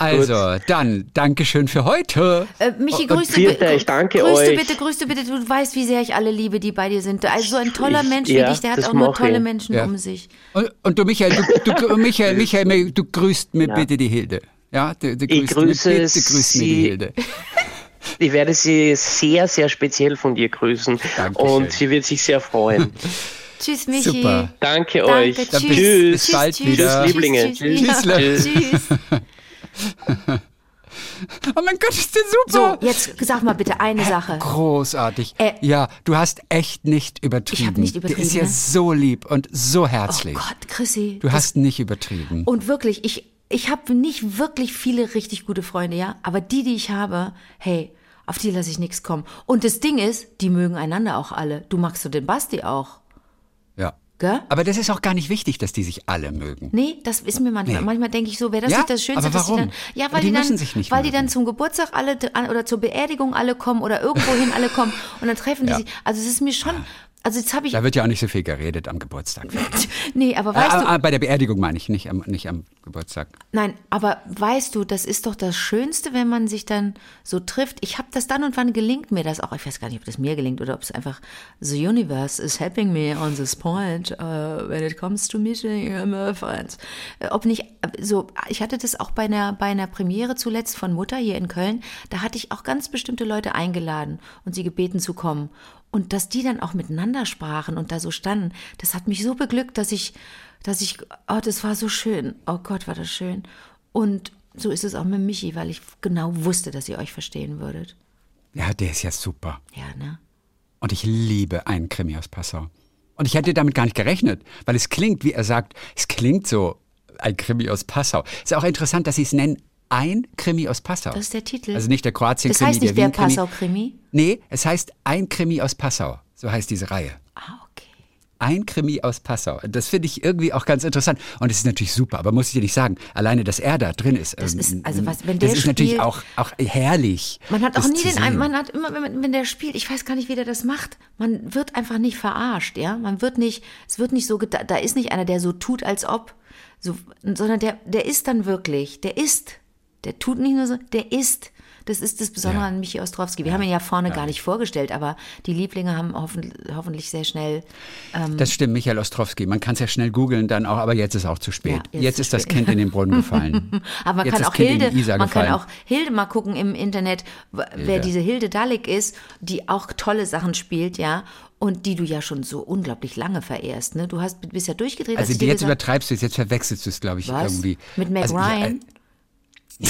[SPEAKER 2] Also, dann, Dankeschön für heute.
[SPEAKER 3] Äh, Michi,
[SPEAKER 2] Und
[SPEAKER 3] grüß du,
[SPEAKER 4] viert
[SPEAKER 3] bi-
[SPEAKER 4] euch, danke
[SPEAKER 3] grüß du
[SPEAKER 4] euch.
[SPEAKER 3] bitte, grüß du bitte. Du weißt, wie sehr ich alle liebe, die bei dir sind. Also so ein toller
[SPEAKER 4] Ich-
[SPEAKER 3] Mensch
[SPEAKER 4] ja,
[SPEAKER 3] wie dich, der hat auch nur tolle
[SPEAKER 4] ich.
[SPEAKER 3] Menschen
[SPEAKER 2] Ja.
[SPEAKER 3] um sich.
[SPEAKER 2] Und, und du, Michael, du, du, Michael, Michael, du grüßt mir bitte die Hilde. Ja, du, du
[SPEAKER 4] Ich
[SPEAKER 2] grüßt
[SPEAKER 4] grüße
[SPEAKER 2] mir, bitte grüßt mir die
[SPEAKER 4] Sie-
[SPEAKER 2] Hilde.
[SPEAKER 4] Ich werde sie sehr, sehr speziell von dir grüßen.
[SPEAKER 2] Dankeschön.
[SPEAKER 4] Und sie wird sich sehr freuen.
[SPEAKER 3] Tschüss, Michi.
[SPEAKER 2] Super.
[SPEAKER 4] Danke
[SPEAKER 3] Danke,
[SPEAKER 4] euch.
[SPEAKER 3] tschüss.
[SPEAKER 2] Bis-
[SPEAKER 4] Tschüss.
[SPEAKER 2] bis bald
[SPEAKER 3] tschüss,
[SPEAKER 2] wieder.
[SPEAKER 3] Tschüss,
[SPEAKER 4] Lieblinge.
[SPEAKER 3] Tschüss,
[SPEAKER 2] Tschüss.
[SPEAKER 3] Ja,
[SPEAKER 4] Tschüss.
[SPEAKER 3] tschüss.
[SPEAKER 2] Oh mein Gott, ist der
[SPEAKER 3] So,
[SPEAKER 2] super.
[SPEAKER 3] jetzt sag mal bitte eine Sache.
[SPEAKER 2] Großartig.
[SPEAKER 3] Äh,
[SPEAKER 2] ja, du hast echt nicht übertrieben.
[SPEAKER 3] Ich hab nicht
[SPEAKER 2] Der
[SPEAKER 3] übertrieben,
[SPEAKER 2] ist ja
[SPEAKER 3] ne?
[SPEAKER 2] so lieb und so
[SPEAKER 3] Oh
[SPEAKER 2] herzlich.
[SPEAKER 3] Gott, Chrissy.
[SPEAKER 2] du hast nicht übertrieben.
[SPEAKER 3] Und wirklich, ich, ich habe nicht wirklich viele richtig gute Freunde, ja. Aber die, die ich habe, hey, auf die lasse ich nichts kommen. Und das Ding ist, die mögen einander auch alle. Du magst so den Basti auch,
[SPEAKER 2] ja.
[SPEAKER 3] gell?
[SPEAKER 2] Aber das ist auch gar nicht wichtig, dass die sich alle mögen.
[SPEAKER 3] Nee, das ist mir manchmal.
[SPEAKER 2] Nee.
[SPEAKER 3] Manchmal denke ich so, wäre das
[SPEAKER 2] Ja,
[SPEAKER 3] nicht das Schönste,
[SPEAKER 2] aber
[SPEAKER 3] dass die
[SPEAKER 2] warum?
[SPEAKER 3] dann. Ja, weil
[SPEAKER 2] die
[SPEAKER 3] die, dann,
[SPEAKER 2] müssen sich nicht
[SPEAKER 3] weil die
[SPEAKER 2] mögen.
[SPEAKER 3] dann zum Geburtstag alle oder zur Beerdigung alle kommen oder irgendwohin alle kommen und dann treffen die
[SPEAKER 2] Ja.
[SPEAKER 3] sich. Also es ist mir schon. Also jetzt habe ich.
[SPEAKER 2] Da wird ja auch nicht so viel geredet am Geburtstag.
[SPEAKER 3] Nee, aber weißt
[SPEAKER 2] äh,
[SPEAKER 3] du.
[SPEAKER 2] äh, bei der Beerdigung meine ich, nicht am, nicht am Geburtstag.
[SPEAKER 3] Nein, aber weißt du, das ist doch das Schönste, wenn man sich dann so trifft. Ich habe das dann und wann gelingt mir das auch. Ich weiß gar nicht, ob das mir gelingt oder ob es einfach the universe is helping me on this point uh, when it comes to meeting my friends. Äh, Ob nicht äh, so. Ich hatte das auch bei einer bei einer Premiere zuletzt von Mutter hier in Köln. Da hatte ich auch ganz bestimmte Leute eingeladen und sie gebeten zu kommen. Und dass die dann auch miteinander sprachen und da so standen, das hat mich so beglückt, dass ich, dass ich, oh, das war so schön. Oh Gott, war das schön. Und so ist es auch mit Michi, weil ich genau wusste, dass ihr euch verstehen würdet.
[SPEAKER 2] Ja, der ist ja super.
[SPEAKER 3] Ja, ne?
[SPEAKER 2] Und ich liebe einen Krimi aus Passau. Und ich hätte damit gar nicht gerechnet, weil es klingt, wie er sagt, es klingt so, ein Krimi aus Passau. Ist auch interessant, dass sie es nennen, ein Krimi aus Passau.
[SPEAKER 3] Das ist der Titel.
[SPEAKER 2] Also nicht der Kroatien-Krimi,
[SPEAKER 3] Das heißt nicht der
[SPEAKER 2] Wien-Krimi.
[SPEAKER 3] Passau-Krimi?
[SPEAKER 2] Nee, es heißt ein Krimi aus Passau. So heißt diese Reihe.
[SPEAKER 3] Ah, okay.
[SPEAKER 2] Ein Krimi aus Passau. Das finde ich irgendwie auch ganz interessant. Und es ist natürlich super, aber muss ich dir nicht sagen, alleine, dass er da drin ist.
[SPEAKER 3] Das
[SPEAKER 2] ähm,
[SPEAKER 3] ist- also was- wenn
[SPEAKER 2] das
[SPEAKER 3] der
[SPEAKER 2] ist natürlich
[SPEAKER 3] spielt-
[SPEAKER 2] auch, auch herrlich.
[SPEAKER 3] Man hat auch
[SPEAKER 2] das
[SPEAKER 3] nie den, Ein-
[SPEAKER 2] sehen.
[SPEAKER 3] man hat immer, wenn, wenn der spielt, ich weiß gar nicht, wie der das macht. Man wird einfach nicht verarscht, ja. Man wird nicht, es wird nicht so, da ist nicht einer, der so tut, als ob, so, sondern der, der ist dann wirklich, der ist. Der tut nicht nur so, der ist. Das ist das Besondere
[SPEAKER 2] Ja.
[SPEAKER 3] an Michi Ostrowski. Wir haben ihn ja vorne gar nicht vorgestellt, aber die Lieblinge haben hoffen, hoffentlich sehr schnell.
[SPEAKER 2] Das stimmt, Michael Ostrowski. Man kann es ja schnell googeln dann auch, aber jetzt ist auch zu spät.
[SPEAKER 3] Ja, jetzt
[SPEAKER 2] jetzt
[SPEAKER 3] ist
[SPEAKER 2] ist das
[SPEAKER 3] spät.
[SPEAKER 2] Kind in den Brunnen gefallen.
[SPEAKER 3] Aber man
[SPEAKER 2] jetzt
[SPEAKER 3] kann auch
[SPEAKER 2] Kind
[SPEAKER 3] Hilde, man
[SPEAKER 2] gefallen.
[SPEAKER 3] kann auch Hilde mal gucken im Internet, wer
[SPEAKER 2] Hilde.
[SPEAKER 3] diese Hilde Dalek ist, die auch tolle Sachen spielt, ja, und die du ja schon so unglaublich lange verehrst, ne? Du hast bist ja durchgedreht, als
[SPEAKER 2] Also
[SPEAKER 3] dir
[SPEAKER 2] jetzt
[SPEAKER 3] gesagt,
[SPEAKER 2] übertreibst du es, jetzt verwechselst du es, glaube ich,
[SPEAKER 3] was?
[SPEAKER 2] irgendwie.
[SPEAKER 3] Mit Meg
[SPEAKER 2] also,
[SPEAKER 3] Ryan.
[SPEAKER 2] Ich, äh,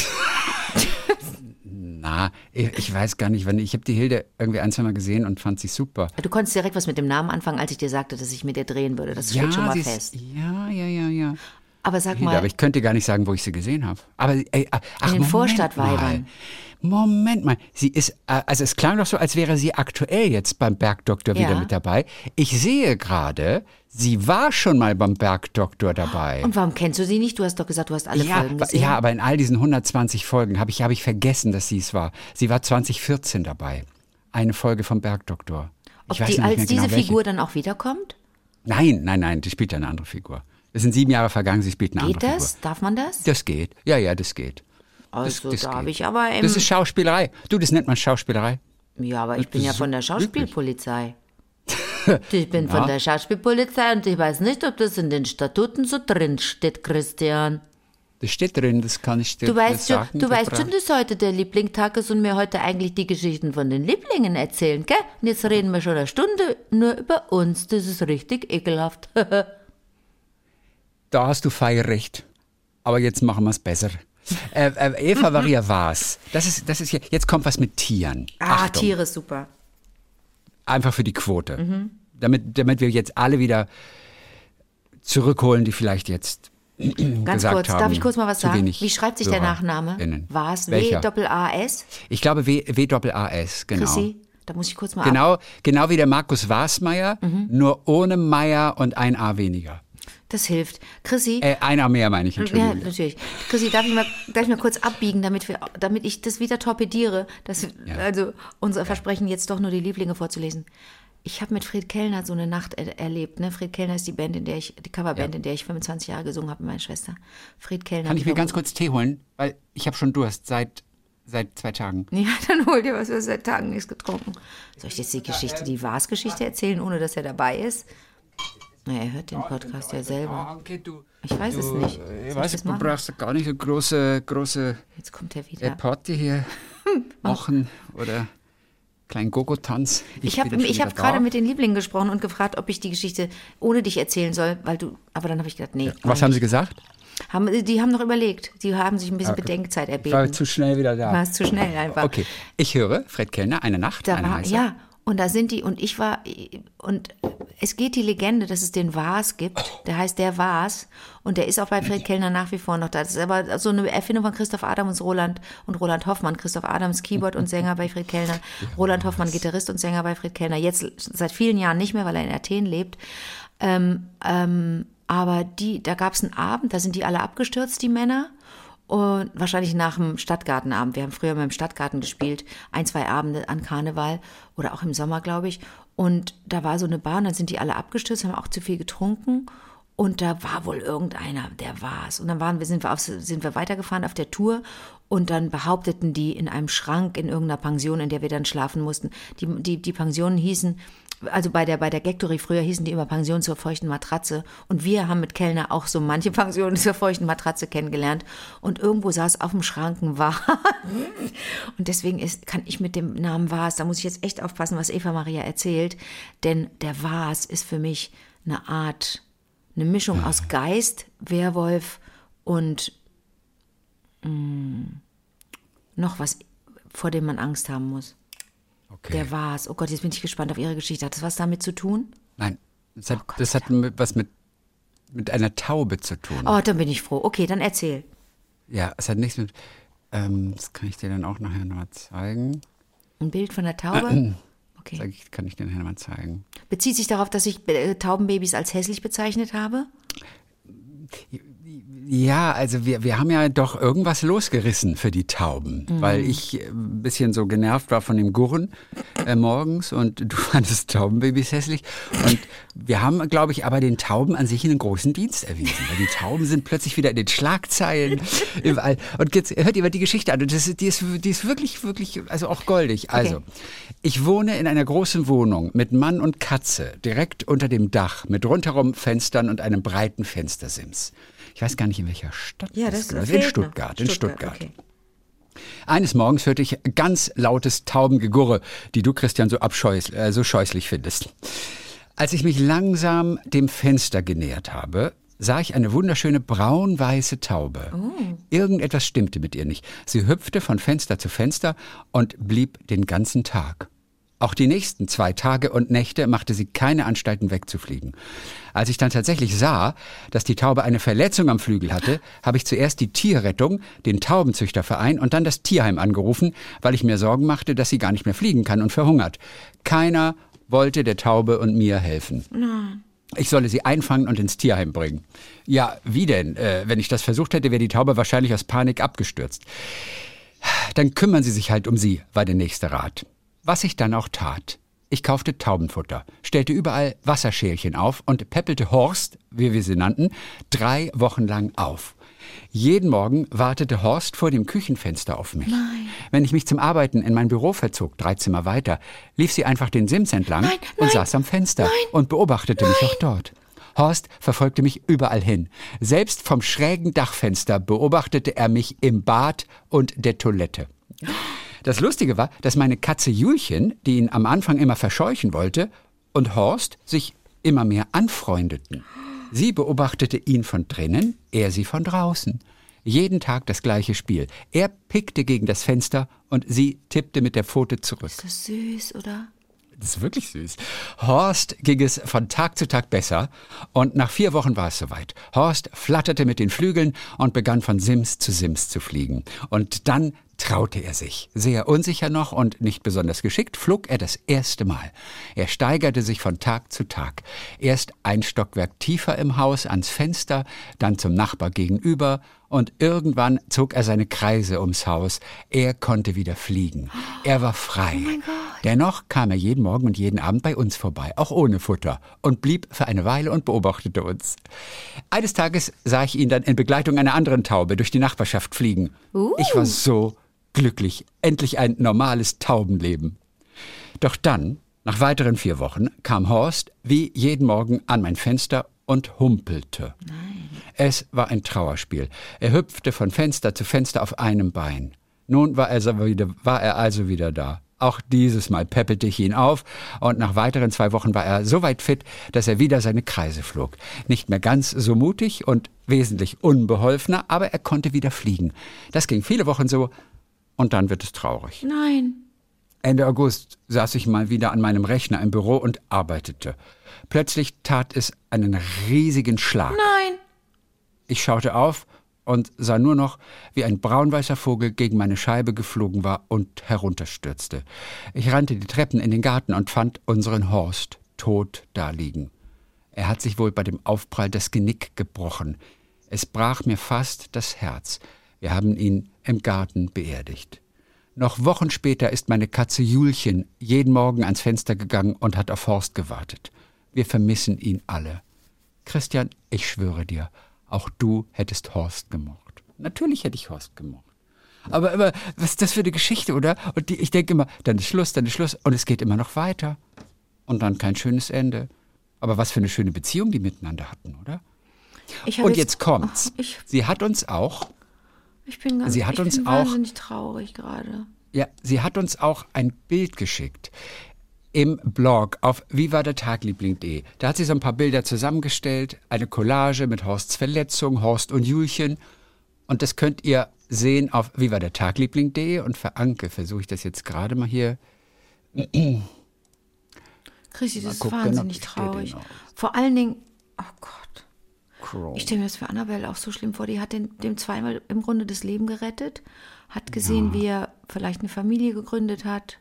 [SPEAKER 2] na, ich, ich weiß gar nicht, wann. Ich habe die Hilde irgendwie ein, zwei Mal gesehen und fand sie super.
[SPEAKER 3] du konntest direkt was mit dem Namen anfangen, als ich dir sagte, dass ich mit dir drehen würde. Das steht schon mal
[SPEAKER 2] sie ist-
[SPEAKER 3] fest.
[SPEAKER 2] Ja, ja, ja, ja.
[SPEAKER 3] Aber sag
[SPEAKER 2] Hilde,
[SPEAKER 3] mal,
[SPEAKER 2] aber ich könnte gar nicht sagen, wo ich sie gesehen habe. Aber ey, ach,
[SPEAKER 3] In den
[SPEAKER 2] Moment
[SPEAKER 3] Vorstadtweibern.
[SPEAKER 2] Mal. Moment mal, sie ist, äh, also es klang doch so, als wäre sie aktuell jetzt beim Bergdoktor wieder
[SPEAKER 3] Ja.
[SPEAKER 2] mit dabei. Ich sehe gerade, sie war schon mal beim Bergdoktor dabei.
[SPEAKER 3] und warum kennst du sie nicht? Du hast doch gesagt, du hast alle
[SPEAKER 2] ja,
[SPEAKER 3] Folgen gesehen.
[SPEAKER 2] ja, aber in all diesen 120 Folgen habe ich, hab ich vergessen, dass sie es war. Sie war 2014 dabei. Eine Folge vom Bergdoktor.
[SPEAKER 3] Ob
[SPEAKER 2] Ich weiß
[SPEAKER 3] die als
[SPEAKER 2] mehr genau,
[SPEAKER 3] diese
[SPEAKER 2] welche.
[SPEAKER 3] Figur dann auch wiederkommt?
[SPEAKER 2] Nein, nein, nein, die spielt ja eine andere Figur. Es sind sieben Jahre vergangen, sie spielt eine
[SPEAKER 3] Geht
[SPEAKER 2] andere
[SPEAKER 3] das?
[SPEAKER 2] Figur.
[SPEAKER 3] Darf man das?
[SPEAKER 2] Das geht. Ja, ja, das geht.
[SPEAKER 3] Also
[SPEAKER 2] das
[SPEAKER 3] da
[SPEAKER 2] geht.
[SPEAKER 3] habe ich aber
[SPEAKER 2] Das ist Schauspielerei. Du, das nennt man Schauspielerei.
[SPEAKER 3] Ja, aber ich bin ja von der. Schauspielpolizei. Ich bin von der Schauspielpolizei und ich weiß nicht, ob das in den Statuten so drin steht, Christian.
[SPEAKER 2] Das steht drin, das kann ich dir
[SPEAKER 3] Du weißt, schon,
[SPEAKER 2] sagen.
[SPEAKER 3] du weißt
[SPEAKER 2] Petra.
[SPEAKER 3] schon, dass heute der Lieblingstag ist und mir heute eigentlich die Geschichten von den Lieblingen erzählen, gell? Und jetzt reden wir schon eine Stunde nur über uns. Das ist richtig ekelhaft.
[SPEAKER 2] Da hast du fein recht. Aber jetzt machen wir es besser. Äh, äh, Eva Maria was? Das ist, das ist hier. Jetzt kommt was mit Tieren.
[SPEAKER 3] ah,
[SPEAKER 2] Achtung.
[SPEAKER 3] Tiere, super.
[SPEAKER 2] Einfach für die Quote.
[SPEAKER 3] Mhm.
[SPEAKER 2] Damit, damit wir jetzt alle wieder zurückholen, die vielleicht jetzt
[SPEAKER 3] Ganz
[SPEAKER 2] gesagt
[SPEAKER 3] kurz,
[SPEAKER 2] haben,
[SPEAKER 3] darf ich kurz mal was sagen? Wie schreibt sich der Nachname? Was?
[SPEAKER 2] Welcher?
[SPEAKER 3] W-A-S?
[SPEAKER 2] Ich glaube W, W-A-S, genau.
[SPEAKER 3] Chrissy? Da muss ich kurz mal ab.
[SPEAKER 2] Genau, genau wie der Markus Wasmeier,
[SPEAKER 3] Mhm.
[SPEAKER 2] nur ohne Meier und ein A weniger.
[SPEAKER 3] Das hilft. Chrissy,
[SPEAKER 2] Äh, ein A mehr meine ich,
[SPEAKER 3] Ja,
[SPEAKER 2] Entschuldigung.
[SPEAKER 3] natürlich. Chrissy, darf ich mal, darf ich mal kurz abbiegen, damit, wir, damit ich das wieder torpediere, dass, also unser Versprechen jetzt doch nur die Lieblinge vorzulesen. Ich habe mit Fred Kellner so eine Nacht er erlebt. Ne? Fred Kellner ist die Band, in der ich, die Coverband, in der ich 25 Jahre gesungen habe mit meiner Schwester. Fred Kellner.
[SPEAKER 2] Kann ich mir ganz kurz Tee holen? Weil ich habe schon Durst seit, seit zwei Tagen.
[SPEAKER 3] Ja, dann hol dir was, hast seit Tagen nichts getrunken. Soll ich jetzt die Geschichte, die Vars-Geschichte erzählen, ohne dass er dabei ist? Na, er hört den Podcast ja selber. Ich weiß es nicht.
[SPEAKER 2] äh, Ich
[SPEAKER 3] ich
[SPEAKER 2] weiß,
[SPEAKER 3] das
[SPEAKER 2] du
[SPEAKER 3] machen?
[SPEAKER 2] brauchst gar nicht so große, große
[SPEAKER 3] Jetzt kommt er
[SPEAKER 2] äh,
[SPEAKER 3] wieder.
[SPEAKER 2] Party hier machen oder kleinen Gogo-Tanz.
[SPEAKER 3] Ich habe ich hab
[SPEAKER 2] wieder
[SPEAKER 3] gerade mit den Lieblingen gesprochen und gefragt, ob ich die Geschichte ohne dich erzählen soll, weil du. Aber dann habe ich gedacht, nee.
[SPEAKER 2] Was haben Sie gesagt?
[SPEAKER 3] Haben, die haben noch überlegt. Die haben sich ein bisschen Bedenkzeit
[SPEAKER 2] Ich war
[SPEAKER 3] erbeten.
[SPEAKER 2] zu schnell wieder da.
[SPEAKER 3] War es zu schnell einfach.
[SPEAKER 2] Okay, ich höre Fred Kellner, eine Nacht,
[SPEAKER 3] Da
[SPEAKER 2] eine
[SPEAKER 3] war,
[SPEAKER 2] heiße.
[SPEAKER 3] ja, und da sind die, und ich war, und es geht die Legende, dass es den Vars gibt, der heißt der Vars, und der ist auch bei Fred Kellner nach wie vor noch da. Das ist aber so eine Erfindung von Christoph Adams Roland, und Roland Hoffmann. Christoph Adams, Keyboard und Sänger bei Fred Kellner. Roland Hoffmann, Gitarrist und Sänger bei Fred Kellner. Jetzt seit vielen Jahren nicht mehr, weil er in Athen lebt. Ähm, ähm, aber die, da gab es einen Abend, da sind die alle abgestürzt, die Männer. Und wahrscheinlich nach dem Stadtgartenabend. Wir haben früher mal im Stadtgarten gespielt, ein, zwei Abende an Karneval oder auch im Sommer, glaube ich. Und da war so eine Bar und dann sind die alle abgestürzt, haben auch zu viel getrunken. Und da war wohl irgendeiner, der war's. Und dann waren wir, sind wir, auf, sind wir weitergefahren auf der Tour und dann behaupteten die in einem Schrank in irgendeiner Pension, in der wir dann schlafen mussten. Die, die, die Pensionen hießen, also bei der, bei der Gectory früher hießen die immer Pension zur feuchten Matratze. Und wir haben mit Kellner auch so manche Pensionen zur feuchten Matratze kennengelernt. Und irgendwo saß auf dem Schrank ein Vase. Und deswegen ist, kann ich mit dem Namen Vase, da muss ich jetzt echt aufpassen, was Eva Maria erzählt. Denn der Vase ist für mich eine Art, eine Mischung aus Geist, Werwolf und mh, noch was, vor dem man Angst haben muss.
[SPEAKER 2] Okay.
[SPEAKER 3] Der war's. Oh Gott, jetzt bin ich gespannt auf Ihre Geschichte. Hat das was damit zu tun?
[SPEAKER 2] Nein, das hat,
[SPEAKER 3] Oh Gott,
[SPEAKER 2] das hat mit- was mit, mit einer Taube zu tun.
[SPEAKER 3] Oh, dann bin ich froh. Okay, dann erzähl.
[SPEAKER 2] Ja, es hat nichts mit. Ähm, das kann ich dir dann auch nachher nochmal zeigen.
[SPEAKER 3] Ein Bild von der Taube? Okay.
[SPEAKER 2] ich, kann ich dir nachher nochmal zeigen.
[SPEAKER 3] Bezieht sich darauf, dass ich äh, Taubenbabys als hässlich bezeichnet habe?
[SPEAKER 2] Ja, also wir, wir haben ja doch irgendwas losgerissen für die Tauben,
[SPEAKER 3] Mhm.
[SPEAKER 2] weil ich äh, ein bisschen so genervt war von dem Gurren äh, morgens und du fandest Taubenbabys hässlich. Und wir haben, glaube ich, aber den Tauben an sich einen großen Dienst erwiesen, weil die Tauben sind plötzlich wieder in den Schlagzeilen überall. Und jetzt hört ihr mal die Geschichte an und das, ist- die, ist, die ist wirklich, wirklich, also auch goldig. Also, ich wohne in einer großen Wohnung mit Mann und Katze direkt unter dem Dach mit rundherum Fenstern und einem breiten Fenstersims. Ich weiß gar nicht, in welcher Stadt
[SPEAKER 3] Ja,
[SPEAKER 2] das
[SPEAKER 3] das
[SPEAKER 2] ist. In. Stuttgart, in Stuttgart.
[SPEAKER 3] okay.
[SPEAKER 2] Eines Morgens hörte ich ganz lautes Taubengegurre, die du, Christian, so, abscheus, äh, so scheußlich findest. Als ich mich langsam dem Fenster genähert habe, sah ich eine wunderschöne braun-weiße Taube. Irgendetwas stimmte mit ihr nicht. Sie hüpfte von Fenster zu Fenster und blieb den ganzen Tag. Auch die nächsten zwei Tage und Nächte machte sie keine Anstalten wegzufliegen. Als ich dann tatsächlich sah, dass die Taube eine Verletzung am Flügel hatte, habe ich zuerst die Tierrettung, den Taubenzüchterverein und dann das Tierheim angerufen, weil ich mir Sorgen machte, dass sie gar nicht mehr fliegen kann und verhungert. Keiner wollte der Taube und mir helfen. Ich solle sie einfangen und ins Tierheim bringen. Ja, wie denn? Äh, wenn ich das versucht hätte, wäre die Taube wahrscheinlich aus Panik abgestürzt. Dann kümmern Sie sich halt um sie, war der nächste Rat. Was ich dann auch tat. Ich kaufte Taubenfutter, stellte überall Wasserschälchen auf und peppelte Horst, wie wir sie nannten, drei Wochen lang auf. Jeden Morgen wartete Horst vor dem Küchenfenster auf mich. Wenn ich mich zum Arbeiten in mein Büro verzog, drei Zimmer weiter, lief sie einfach den Sims entlang
[SPEAKER 3] Nein,
[SPEAKER 2] und
[SPEAKER 3] nein,
[SPEAKER 2] saß am Fenster und beobachtete mich auch dort. Horst verfolgte mich überall hin. Selbst vom schrägen Dachfenster beobachtete er mich im Bad und der Toilette. Das Lustige war, dass meine Katze Julchen, die ihn am Anfang immer verscheuchen wollte, und Horst sich immer mehr anfreundeten. Sie beobachtete ihn von drinnen, er sie von draußen. Jeden Tag das gleiche Spiel. Er pickte gegen das Fenster und sie tippte mit der Pfote zurück.
[SPEAKER 3] Ist das süß, oder?
[SPEAKER 2] Das ist wirklich süß. Horst ging es von Tag zu Tag besser und nach vier Wochen war es soweit. Horst flatterte mit den Flügeln und begann von Sims zu Sims zu fliegen. Und dann traute er sich. Sehr unsicher noch und nicht besonders geschickt flog er das erste Mal. Er steigerte sich von Tag zu Tag. Erst ein Stockwerk tiefer im Haus ans Fenster, dann zum Nachbar gegenüber und irgendwann zog er seine Kreise ums Haus. Er konnte wieder fliegen. Er war frei. Dennoch kam er jeden Morgen und jeden Abend bei uns vorbei, auch ohne Futter, und blieb für eine Weile und beobachtete uns. Eines Tages sah ich ihn dann in Begleitung einer anderen Taube durch die Nachbarschaft fliegen. Ich war so glücklich, endlich ein normales Taubenleben. Doch dann, nach weiteren vier Wochen, kam Horst wie jeden Morgen an mein Fenster und humpelte. Es war ein Trauerspiel. Er hüpfte von Fenster zu Fenster auf einem Bein. Nun war er, also wieder, war er also wieder da. Auch dieses Mal peppelte ich ihn auf und nach weiteren zwei Wochen war er so weit fit, dass er wieder seine Kreise flog. Nicht mehr ganz so mutig und wesentlich unbeholfener, aber er konnte wieder fliegen. Das ging viele Wochen so und dann wird es traurig.
[SPEAKER 3] Nein.
[SPEAKER 2] Ende August saß ich mal wieder an meinem Rechner im Büro und arbeitete. Plötzlich tat es einen riesigen Schlag.
[SPEAKER 3] Nein.
[SPEAKER 2] Ich schaute auf und sah nur noch, wie ein braunweißer Vogel gegen meine Scheibe geflogen war und herunterstürzte. Ich rannte die Treppen in den Garten und fand unseren Horst tot daliegen. Er hat sich wohl bei dem Aufprall das Genick gebrochen. Es brach mir fast das Herz. Wir haben ihn im Garten beerdigt. Noch Wochen später ist meine Katze Julchen jeden Morgen ans Fenster gegangen und hat auf Horst gewartet. Wir vermissen ihn alle. Christian, ich schwöre dir, auch du hättest Horst gemocht. Natürlich hätte ich Horst gemocht. Aber immer, was ist das für eine Geschichte, oder? Und die, ich denke immer, dann ist Schluss, dann ist Schluss. Und es geht immer noch weiter. Und dann kein schönes Ende. Aber was für eine schöne Beziehung die miteinander hatten, oder? Und jetzt kommt's.
[SPEAKER 3] Ach, ich,
[SPEAKER 2] Sie hat uns auch,
[SPEAKER 3] ich bin ganz
[SPEAKER 2] Sie hat
[SPEAKER 3] ich
[SPEAKER 2] uns
[SPEAKER 3] bin
[SPEAKER 2] auch-
[SPEAKER 3] wahnsinnig traurig gerade.
[SPEAKER 2] ja, sie hat uns auch ein Bild geschickt im Blog auf vivadertagliebling.de. Da hat sie so ein paar Bilder zusammengestellt, eine Collage mit Horsts Verletzung, Horst und Julchen. Und das könnt ihr sehen auf vivadertagliebling.de. Und für Anke versuche ich das jetzt gerade mal hier.
[SPEAKER 3] Chrissy, das ist wahnsinnig traurig. Vor allen Dingen, oh Gott.
[SPEAKER 2] Crow.
[SPEAKER 3] Ich stelle mir das für Annabelle auch so schlimm vor. Die hat den, dem zweimal im Grunde das Leben gerettet, hat gesehen, wie er vielleicht eine Familie gegründet hat.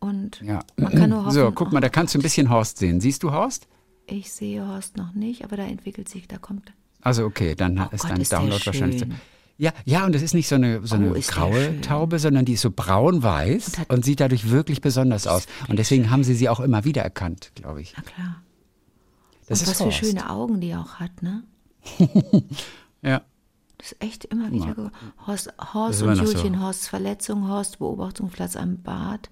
[SPEAKER 3] Und
[SPEAKER 2] Ja.
[SPEAKER 3] man kann nur hoffen.
[SPEAKER 2] So, guck mal, da kannst du ein bisschen Horst sehen. Siehst du Horst?
[SPEAKER 3] Ich sehe Horst noch nicht, aber da entwickelt sich, da kommt.
[SPEAKER 2] Also okay, dann ist
[SPEAKER 3] Oh Gott,
[SPEAKER 2] dein
[SPEAKER 3] ist
[SPEAKER 2] Download wahrscheinlich. so-
[SPEAKER 3] schön.
[SPEAKER 2] Ja, ja, und es ist nicht so eine, so
[SPEAKER 3] Oh,
[SPEAKER 2] eine
[SPEAKER 3] ist
[SPEAKER 2] graue
[SPEAKER 3] schön.
[SPEAKER 2] Taube, sondern die ist so braun-weiß und, sieht dadurch wirklich besonders aus. Und deswegen haben sie sie auch immer wieder erkannt, glaube ich.
[SPEAKER 3] Na klar.
[SPEAKER 2] Das
[SPEAKER 3] und
[SPEAKER 2] ist
[SPEAKER 3] was für
[SPEAKER 2] Horst.
[SPEAKER 3] schöne Augen die auch hat, ne?
[SPEAKER 2] Ja.
[SPEAKER 3] Das ist echt immer wieder. ge- Horst,
[SPEAKER 2] Das
[SPEAKER 3] Horst
[SPEAKER 2] immer
[SPEAKER 3] und
[SPEAKER 2] noch so.
[SPEAKER 3] Julchen, Horsts Verletzung, Horst Beobachtungsplatz am Bad,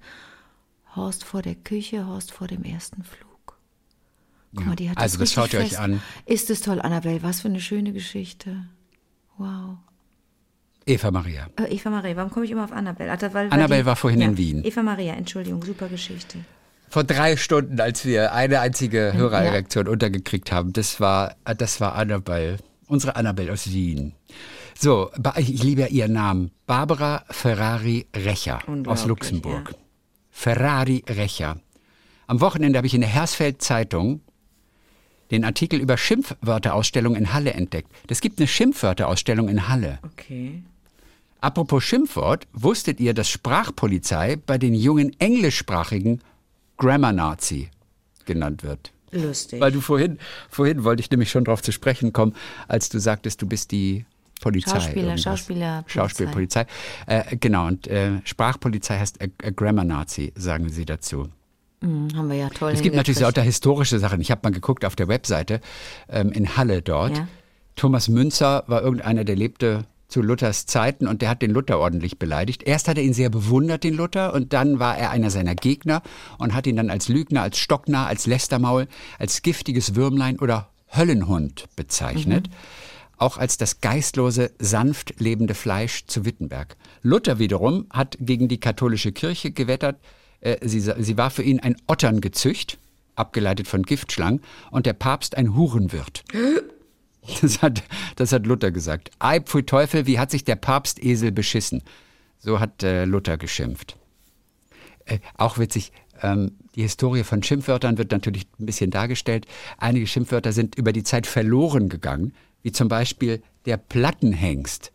[SPEAKER 3] Horst vor der Küche, Horst vor dem ersten Flug. Guck mal, die hat
[SPEAKER 2] Also, das
[SPEAKER 3] richtig
[SPEAKER 2] schaut ihr euch an.
[SPEAKER 3] Ist es toll, Annabelle, was für eine schöne Geschichte. Wow.
[SPEAKER 2] Eva Maria.
[SPEAKER 3] Äh, Eva Maria, warum komme ich immer auf Annabelle? Ach, weil, weil
[SPEAKER 2] Annabelle
[SPEAKER 3] die-
[SPEAKER 2] war vorhin
[SPEAKER 3] ja,
[SPEAKER 2] in Wien.
[SPEAKER 3] Eva Maria, Entschuldigung, super Geschichte.
[SPEAKER 2] Vor drei Stunden, als wir eine einzige Hörererektion untergekriegt haben, das war, das war Annabelle, unsere Annabelle aus Wien. So, ich liebe ja ihren Namen. Barbara Ferrari Recher aus Luxemburg.
[SPEAKER 3] ja.
[SPEAKER 2] Ferrari Recher. Am Wochenende habe ich in der Hersfeld Zeitung den Artikel über Schimpfwörterausstellung in Halle entdeckt. Es gibt eine Schimpfwörterausstellung in Halle.
[SPEAKER 3] Okay.
[SPEAKER 2] Apropos Schimpfwort, wusstet ihr, dass Sprachpolizei bei den jungen englischsprachigen Grammar Nazi genannt wird?
[SPEAKER 3] Lustig.
[SPEAKER 2] Weil du vorhin, vorhin wollte ich nämlich schon darauf zu sprechen kommen, als du sagtest, du bist die Polizei.
[SPEAKER 3] Schauspieler,
[SPEAKER 2] irgendwas.
[SPEAKER 3] Schauspieler, Polizei.
[SPEAKER 2] Schauspielpolizei. Äh, genau, und äh, Sprachpolizei heißt äh, äh, Grammar Nazi, sagen sie dazu.
[SPEAKER 3] Hm, haben wir ja toll
[SPEAKER 2] Es gibt natürlich
[SPEAKER 3] hingekriegt.
[SPEAKER 2] lauter historische Sachen. Ich habe mal geguckt auf der Webseite ähm, in Halle dort.
[SPEAKER 3] Ja.
[SPEAKER 2] Thomas Münzer war irgendeiner, der lebte zu Luthers Zeiten und der hat den Luther ordentlich beleidigt. Erst hat er ihn sehr bewundert, den Luther, und dann war er einer seiner Gegner und hat ihn dann als Lügner, als Stockner, als Lästermaul, als giftiges Würmlein oder Höllenhund bezeichnet. Auch als das geistlose, sanft lebende Fleisch zu Wittenberg. Luther wiederum hat gegen die katholische Kirche gewettert. Äh, Sie, sie war für ihn ein Otterngezücht, abgeleitet von Giftschlangen, und der Papst ein Hurenwirt. Das hat, das hat Luther gesagt. Ei, pfui Teufel, wie hat sich der Papstesel beschissen? So hat äh, Luther geschimpft. Äh, auch witzig, ähm, die Historie von Schimpfwörtern wird natürlich ein bisschen dargestellt. Einige Schimpfwörter sind über die Zeit verloren gegangen, wie zum Beispiel der Plattenhengst.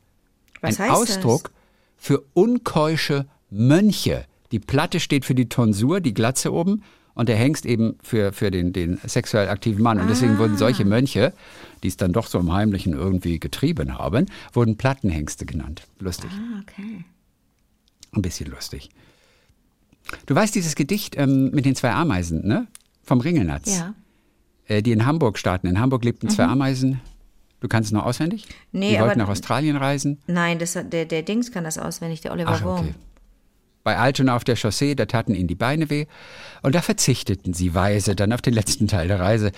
[SPEAKER 3] Was
[SPEAKER 2] ein
[SPEAKER 3] heißt
[SPEAKER 2] Ausdruck für unkeusche Mönche. Die Platte steht für die Tonsur, die Glatze oben, und der Hengst eben für, für den, den sexuell aktiven Mann. Und deswegen wurden solche Mönche, die es dann doch so im Heimlichen irgendwie getrieben haben, wurden Plattenhengste genannt. Lustig.
[SPEAKER 3] Ah, okay.
[SPEAKER 2] Ein bisschen lustig. Du weißt dieses Gedicht ähm, mit den zwei Ameisen, ne? Vom Ringelnatz.
[SPEAKER 3] Ja. Mhm.
[SPEAKER 2] Äh, die in Hamburg starten. In Hamburg lebten zwei Ameisen. Du kannst es noch auswendig?
[SPEAKER 3] Nee,
[SPEAKER 2] die wollten
[SPEAKER 3] aber-
[SPEAKER 2] nach Australien reisen.
[SPEAKER 3] Nein, das, der, der Dings kann das auswendig, der Oliver
[SPEAKER 2] Ach,
[SPEAKER 3] Wurm.
[SPEAKER 2] Bei Altona auf der Chaussee, da taten ihnen die Beine weh. Und da verzichteten sie weise dann auf den letzten Teil der Reise.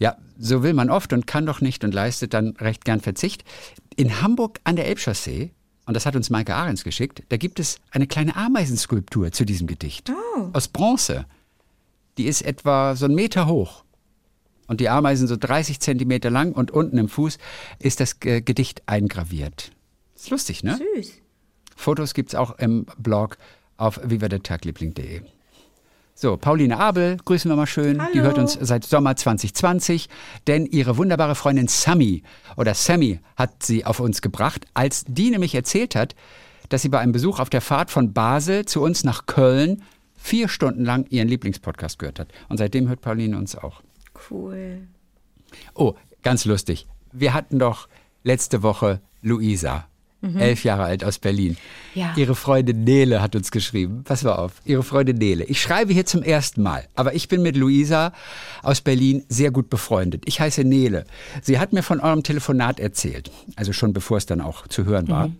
[SPEAKER 2] Ja, so will man oft und kann doch nicht und leistet dann recht gern Verzicht. In Hamburg an der Elbchaussee und das hat uns Maike Ahrens geschickt, da gibt es eine kleine Ameisenskulptur zu diesem Gedicht. Aus Bronze. Die ist etwa so einen Meter hoch. Und die Ameisen so 30 Zentimeter lang und unten im Fuß ist das Ge- Gedicht eingraviert. Ist lustig, ne?
[SPEAKER 3] Süß.
[SPEAKER 2] Fotos gibt's auch im Blog auf vivadertagliebling.de. So, Pauline Abel, grüßen wir mal schön. Die hört uns seit Sommer 2020, denn ihre wunderbare Freundin Sammy oder Sammy hat sie auf uns gebracht, als die nämlich erzählt hat, dass sie bei einem Besuch auf der Fahrt von Basel zu uns nach Köln vier Stunden lang ihren Lieblingspodcast gehört hat. Und seitdem hört Pauline uns auch.
[SPEAKER 3] Cool.
[SPEAKER 2] Oh, ganz lustig. Wir hatten doch letzte Woche Luisa, elf Jahre alt aus Berlin.
[SPEAKER 3] Ja.
[SPEAKER 2] Ihre Freundin Nele hat uns geschrieben. Pass mal auf, ihre Freundin Nele. Ich schreibe hier zum ersten Mal, aber ich bin mit Luisa aus Berlin sehr gut befreundet. Ich heiße Nele. Sie hat mir von eurem Telefonat erzählt, also schon bevor es dann auch zu hören war.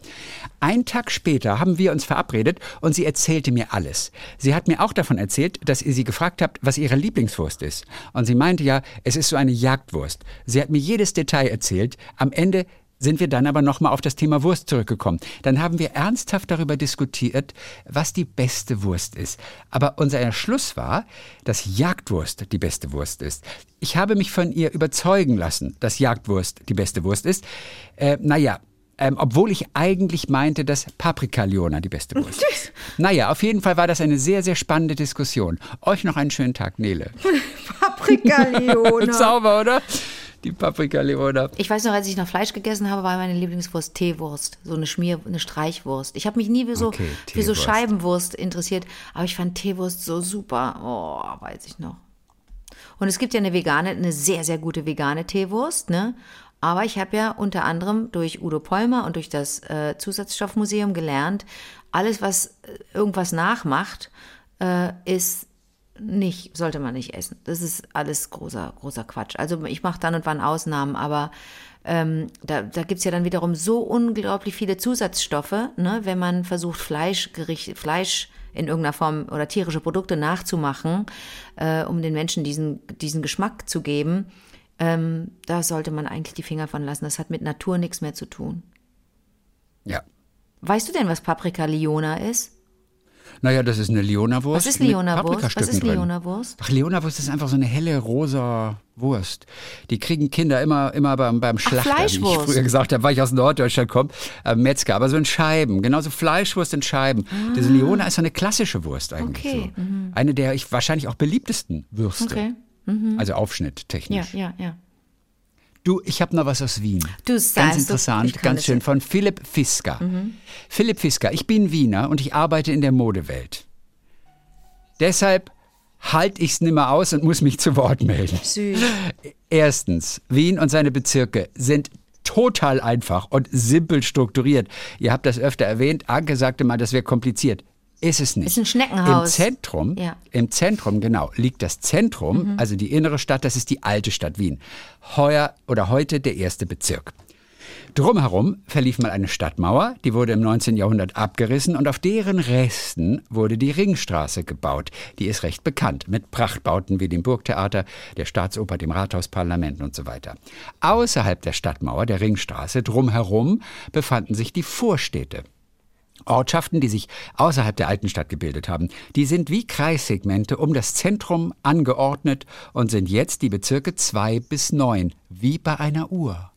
[SPEAKER 2] Einen Tag später haben wir uns verabredet und sie erzählte mir alles. Sie hat mir auch davon erzählt, dass ihr sie gefragt habt, was ihre Lieblingswurst ist. Und sie meinte ja, es ist so eine Jagdwurst. Sie hat mir jedes Detail erzählt. Am Ende sind wir dann aber nochmal auf das Thema Wurst zurückgekommen. Dann haben wir ernsthaft darüber diskutiert, was die beste Wurst ist. Aber unser Schluss war, dass Jagdwurst die beste Wurst ist. Ich habe mich von ihr überzeugen lassen, dass Jagdwurst die beste Wurst ist. Äh, naja, ähm, obwohl ich eigentlich meinte, dass Paprika Leona die beste Wurst ist. Naja, auf jeden Fall war das eine sehr, sehr spannende Diskussion. Euch noch einen schönen Tag, Nele.
[SPEAKER 3] Paprika, Leona.
[SPEAKER 2] Sauber, oder? Die Paprika Leona.
[SPEAKER 3] Ich weiß noch, als ich noch Fleisch gegessen habe, war meine Lieblingswurst Teewurst. So eine Schmier, eine Streichwurst. Ich habe mich nie für so,
[SPEAKER 2] Okay,
[SPEAKER 3] für so. Scheibenwurst interessiert, aber ich fand Teewurst so super. Oh, weiß ich noch. Und es gibt ja eine vegane, eine sehr, sehr gute vegane Teewurst, ne? Aber ich habe ja unter anderem durch Udo Polmer und durch das äh, Zusatzstoffmuseum gelernt, alles, was äh, irgendwas nachmacht, äh, ist nicht, sollte man nicht essen. Das ist alles großer, großer Quatsch. Also ich mache dann und wann Ausnahmen, aber ähm, da, da gibt's ja dann wiederum so unglaublich viele Zusatzstoffe, ne, wenn man versucht, Fleischgericht, Fleisch in irgendeiner Form oder tierische Produkte nachzumachen, äh, um den Menschen diesen, diesen Geschmack zu geben. Ähm, da sollte man eigentlich die Finger von lassen. Das hat mit Natur nichts mehr zu tun.
[SPEAKER 2] Ja.
[SPEAKER 3] Weißt du denn, was Paprika Liona ist?
[SPEAKER 2] Naja, das ist eine Leona-Wurst.
[SPEAKER 3] Was ist Leona-Wurst? Was ist. Leona-Wurst?
[SPEAKER 2] Ach, Leona-Wurst ist einfach so eine helle rosa Wurst. Die kriegen Kinder immer, immer beim, beim Schlachter, wie ich früher gesagt habe, weil ich aus Norddeutschland komme, äh, Metzger, aber so in Scheiben, genauso Fleischwurst in Scheiben. Diese Leona ist so eine klassische Wurst eigentlich.
[SPEAKER 3] Ah. Okay, mhm.
[SPEAKER 2] So. Eine der ich wahrscheinlich auch beliebtesten Würste.
[SPEAKER 3] Okay.
[SPEAKER 2] Also
[SPEAKER 3] Ja,
[SPEAKER 2] aufschnitttechnisch.
[SPEAKER 3] ja, ja.
[SPEAKER 2] Du, ich habe noch was aus Wien.
[SPEAKER 3] Du
[SPEAKER 2] Ganz
[SPEAKER 3] sagst,
[SPEAKER 2] interessant, ganz schön
[SPEAKER 3] nicht.
[SPEAKER 2] von Philipp Fisker. Philipp Fisker, ich bin Wiener und ich arbeite in der Modewelt. Deshalb halte ich es nimmer aus und muss mich zu Wort melden.
[SPEAKER 3] Süß.
[SPEAKER 2] Erstens, Wien und seine Bezirke sind total einfach und simpel strukturiert. Ihr habt das öfter erwähnt. Anke sagte mal, das wäre kompliziert. Ist es nicht.
[SPEAKER 3] Ist ein Schneckenhaus.
[SPEAKER 2] Im Zentrum,
[SPEAKER 3] Ja.
[SPEAKER 2] im Zentrum, genau, liegt das Zentrum, also die innere Stadt, das ist die alte Stadt Wien. Heuer oder heute der erste Bezirk. Drumherum verlief mal eine Stadtmauer, die wurde im 19. Jahrhundert abgerissen und auf deren Resten wurde die Ringstraße gebaut. Die ist recht bekannt mit Prachtbauten wie dem Burgtheater, der Staatsoper, dem Rathausparlament und so weiter. Außerhalb der Stadtmauer, der Ringstraße, drumherum befanden sich die Vorstädte. Ortschaften, die sich außerhalb der alten Stadt gebildet haben, die sind wie Kreissegmente um das Zentrum angeordnet und sind jetzt die Bezirke 2 bis 9, wie bei einer Uhr.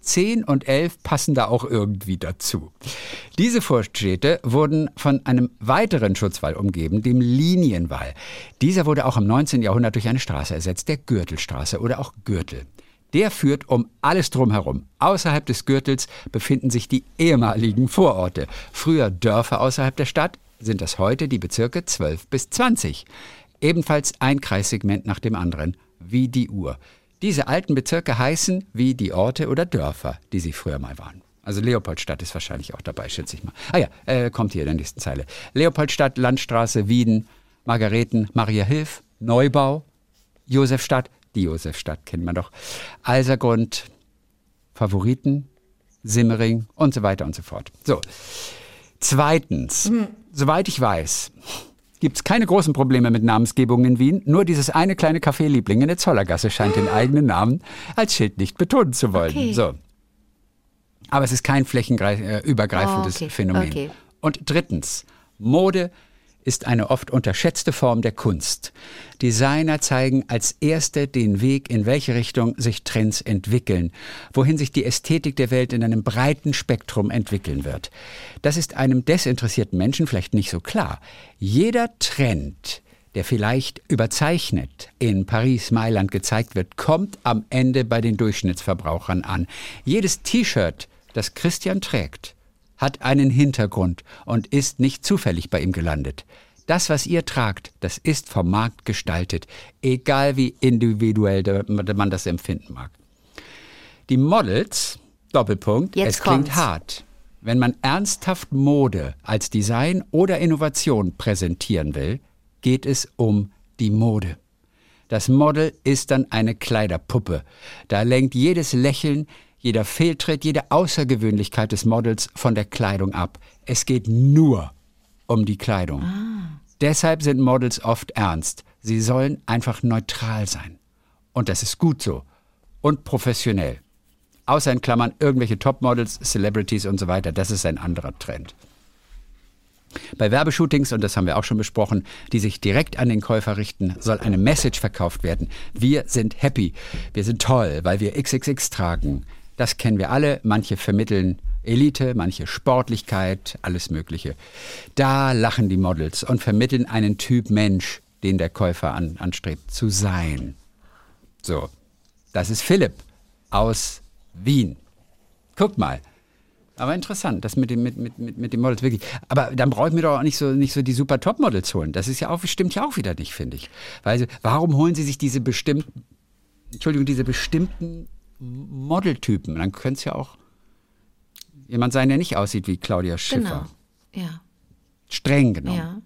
[SPEAKER 2] 10 und 11 passen da auch irgendwie dazu. Diese Vorstädte wurden von einem weiteren Schutzwall umgeben, dem Linienwall. Dieser wurde auch im 19. Jahrhundert durch eine Straße ersetzt, der Gürtelstraße oder auch Gürtel. Der führt um alles drumherum. Außerhalb des Gürtels befinden sich die ehemaligen Vororte. Früher Dörfer außerhalb der Stadt sind das heute die Bezirke 12 bis 20. Ebenfalls ein Kreissegment nach dem anderen, wie die Uhr. Diese alten Bezirke heißen wie die Orte oder Dörfer, die sie früher mal waren. Also Leopoldstadt ist wahrscheinlich auch dabei, schätze ich mal. Ah ja, äh, kommt hier in der nächsten Zeile. Leopoldstadt, Landstraße, Wieden, Margareten, Maria Hilf, Neubau, Josefstadt, die Josefstadt kennt man doch, Alsergrund, Favoriten, Simmering und so weiter und so fort. So. Zweitens, soweit ich weiß, gibt es keine großen Probleme mit Namensgebungen in Wien. Nur dieses eine kleine Café-Liebling in der Zollergasse scheint den eigenen Namen als Schild nicht betonen zu wollen.
[SPEAKER 3] Okay.
[SPEAKER 2] So. Aber es ist kein flächenübergreifendes
[SPEAKER 3] Oh, okay,
[SPEAKER 2] Phänomen.
[SPEAKER 3] okay.
[SPEAKER 2] Und drittens, Mode ist eine oft unterschätzte Form der Kunst. Designer zeigen als erste den Weg, in welche Richtung sich Trends entwickeln, wohin sich die Ästhetik der Welt in einem breiten Spektrum entwickeln wird. Das ist einem desinteressierten Menschen vielleicht nicht so klar. Jeder Trend, der vielleicht überzeichnet in Paris, Mailand gezeigt wird, kommt am Ende bei den Durchschnittsverbrauchern an. Jedes T-Shirt, das Christian trägt, hat einen Hintergrund und ist nicht zufällig bei ihm gelandet. Das, was ihr tragt, das ist vom Markt gestaltet, egal wie individuell man das empfinden mag. Die Models, Doppelpunkt,
[SPEAKER 3] Jetzt
[SPEAKER 2] es klingt
[SPEAKER 3] kommt's.
[SPEAKER 2] hart. Wenn man ernsthaft Mode als Design oder Innovation präsentieren will, geht es um die Mode. Das Model ist dann eine Kleiderpuppe. Da lenkt jedes Lächeln, jeder Fehltritt, jede Außergewöhnlichkeit des Models von der Kleidung ab. Es geht nur um die Kleidung. Deshalb sind Models oft ernst. Sie sollen einfach neutral sein. Und das ist gut so. Und professionell. Außer in Klammern irgendwelche Topmodels, Celebrities und so weiter. Das ist ein anderer Trend. Bei Werbeshootings, und das haben wir auch schon besprochen, die sich direkt an den Käufer richten, soll eine Message verkauft werden. Wir sind happy, wir sind toll, weil wir XXX tragen. Das kennen wir alle. Manche vermitteln Elite, manche Sportlichkeit, alles Mögliche. Da lachen die Models und vermitteln einen Typ Mensch, den der Käufer an, anstrebt, zu sein. So, das ist Philipp aus Wien. Guck mal. Aber interessant, das mit dem, mit, mit, mit, dem Models wirklich. Aber dann brauche ich mir doch auch nicht so, nicht so die super Top-Models holen. Das ist ja auch, stimmt ja auch wieder nicht, finde ich. Weil, warum holen sie sich diese bestimmten, Entschuldigung, diese bestimmten Modeltypen? Dann könnte es ja auch jemand sein, der nicht aussieht wie Claudia Schiffer.
[SPEAKER 3] Genau. Ja.
[SPEAKER 2] Streng genommen.
[SPEAKER 3] Ja.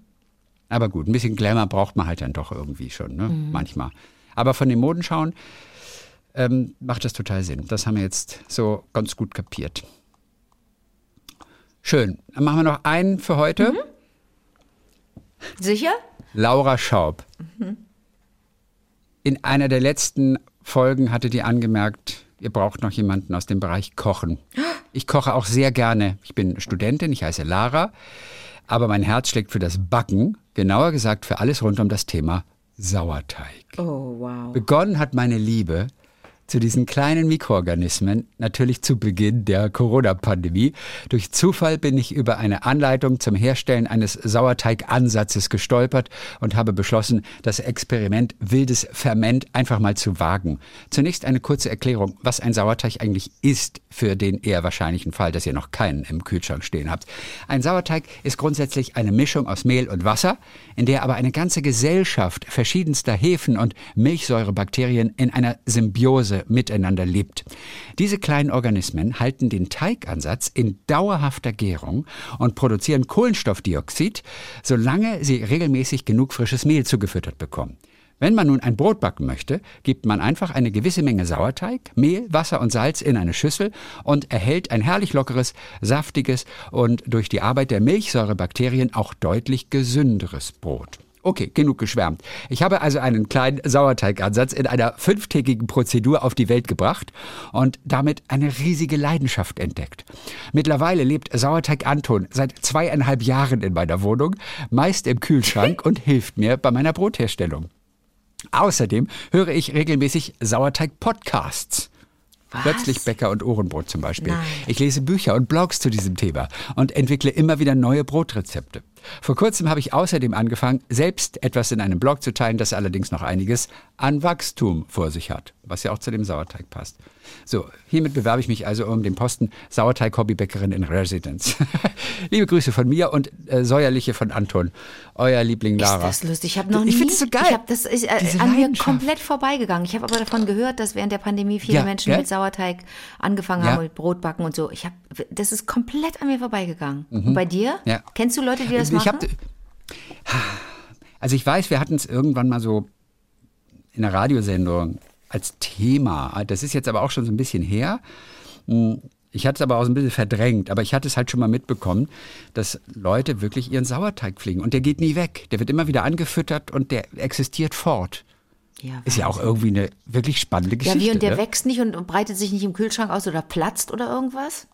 [SPEAKER 2] Aber gut, ein bisschen Glamour braucht man halt dann doch irgendwie schon, ne?
[SPEAKER 3] Mhm.
[SPEAKER 2] manchmal. Aber von den Modenschauen ähm, macht das total Sinn. Das haben wir jetzt so ganz gut kapiert. Schön. Dann machen wir noch einen für heute.
[SPEAKER 3] Mhm. Sicher?
[SPEAKER 2] Laura Schaub. In einer der letzten Folgen hatte die angemerkt, ihr braucht noch jemanden aus dem Bereich Kochen. Ich koche auch sehr gerne. Ich bin Studentin, ich heiße Lara, aber mein Herz schlägt für das Backen, genauer gesagt für alles rund um das Thema Sauerteig.
[SPEAKER 3] Oh, wow.
[SPEAKER 2] Begonnen hat meine Liebe zu diesen kleinen Mikroorganismen natürlich zu Beginn der Corona-Pandemie. Durch Zufall bin ich über eine Anleitung zum Herstellen eines Sauerteigansatzes gestolpert und habe beschlossen, das Experiment wildes Ferment einfach mal zu wagen. Zunächst eine kurze Erklärung, was ein Sauerteig eigentlich ist, für den eher wahrscheinlichen Fall, dass ihr noch keinen im Kühlschrank stehen habt. Ein Sauerteig ist grundsätzlich eine Mischung aus Mehl und Wasser, in der aber eine ganze Gesellschaft verschiedenster Hefen und Milchsäurebakterien in einer Symbiose miteinander lebt. Diese kleinen Organismen halten den Teigansatz in dauerhafter Gärung und produzieren Kohlenstoffdioxid, solange sie regelmäßig genug frisches Mehl zugefüttert bekommen. Wenn man nun ein Brot backen möchte, gibt man einfach eine gewisse Menge Sauerteig, Mehl, Wasser und Salz in eine Schüssel und erhält ein herrlich lockeres, saftiges und durch die Arbeit der Milchsäurebakterien auch deutlich gesünderes Brot. Okay, genug geschwärmt. Ich habe also einen kleinen Sauerteigansatz in einer fünftägigen Prozedur auf die Welt gebracht und damit eine riesige Leidenschaft entdeckt. Mittlerweile lebt Sauerteig Anton seit zweieinhalb Jahren in meiner Wohnung, meist im Kühlschrank und hilft mir bei meiner Brotherstellung. Außerdem höre ich regelmäßig Sauerteig-Podcasts. Plötzlich Bäcker und Ohrenbrot zum Beispiel.
[SPEAKER 3] Nein.
[SPEAKER 2] Ich lese Bücher und Blogs zu diesem Thema und entwickle immer wieder neue Brotrezepte. Vor kurzem habe ich außerdem angefangen, selbst etwas in einem Blog zu teilen, das allerdings noch einiges an Wachstum vor sich hat, was ja auch zu dem Sauerteig passt. So, hiermit bewerbe ich mich also um den Posten Sauerteig-Hobbybäckerin in Residence. Liebe Grüße von mir und äh, säuerliche von Anton, euer Liebling Lara.
[SPEAKER 3] Ist das lustig? Ich habe noch nie.
[SPEAKER 2] Ich finde es so geil.
[SPEAKER 3] Ich habe das ist, äh, an mir komplett vorbeigegangen. Ich habe aber davon gehört, dass während der Pandemie viele
[SPEAKER 2] Ja,
[SPEAKER 3] Menschen
[SPEAKER 2] gell?
[SPEAKER 3] mit Sauerteig angefangen
[SPEAKER 2] Ja.
[SPEAKER 3] haben, mit Brotbacken und so. Ich habe, das ist komplett an mir vorbeigegangen. Und bei dir?
[SPEAKER 2] Mhm. Ja.
[SPEAKER 3] Kennst du Leute, die das
[SPEAKER 2] ich
[SPEAKER 3] machen?
[SPEAKER 2] hab, also ich weiß, wir hatten es irgendwann mal so in einer Radiosendung als Thema. Das ist jetzt aber auch schon so ein bisschen her. Hm, Ich hatte es aber auch so ein bisschen verdrängt, aber ich hatte es halt schon mal mitbekommen, dass Leute wirklich ihren Sauerteig pflegen und der geht nie weg. Der wird immer wieder angefüttert und der existiert fort.
[SPEAKER 3] ja,
[SPEAKER 2] Ist ja auch irgendwie eine wirklich spannende
[SPEAKER 3] ja,
[SPEAKER 2] Geschichte.
[SPEAKER 3] wie und der
[SPEAKER 2] ne?
[SPEAKER 3] wächst nicht und breitet sich nicht im Kühlschrank aus oder platzt oder irgendwas?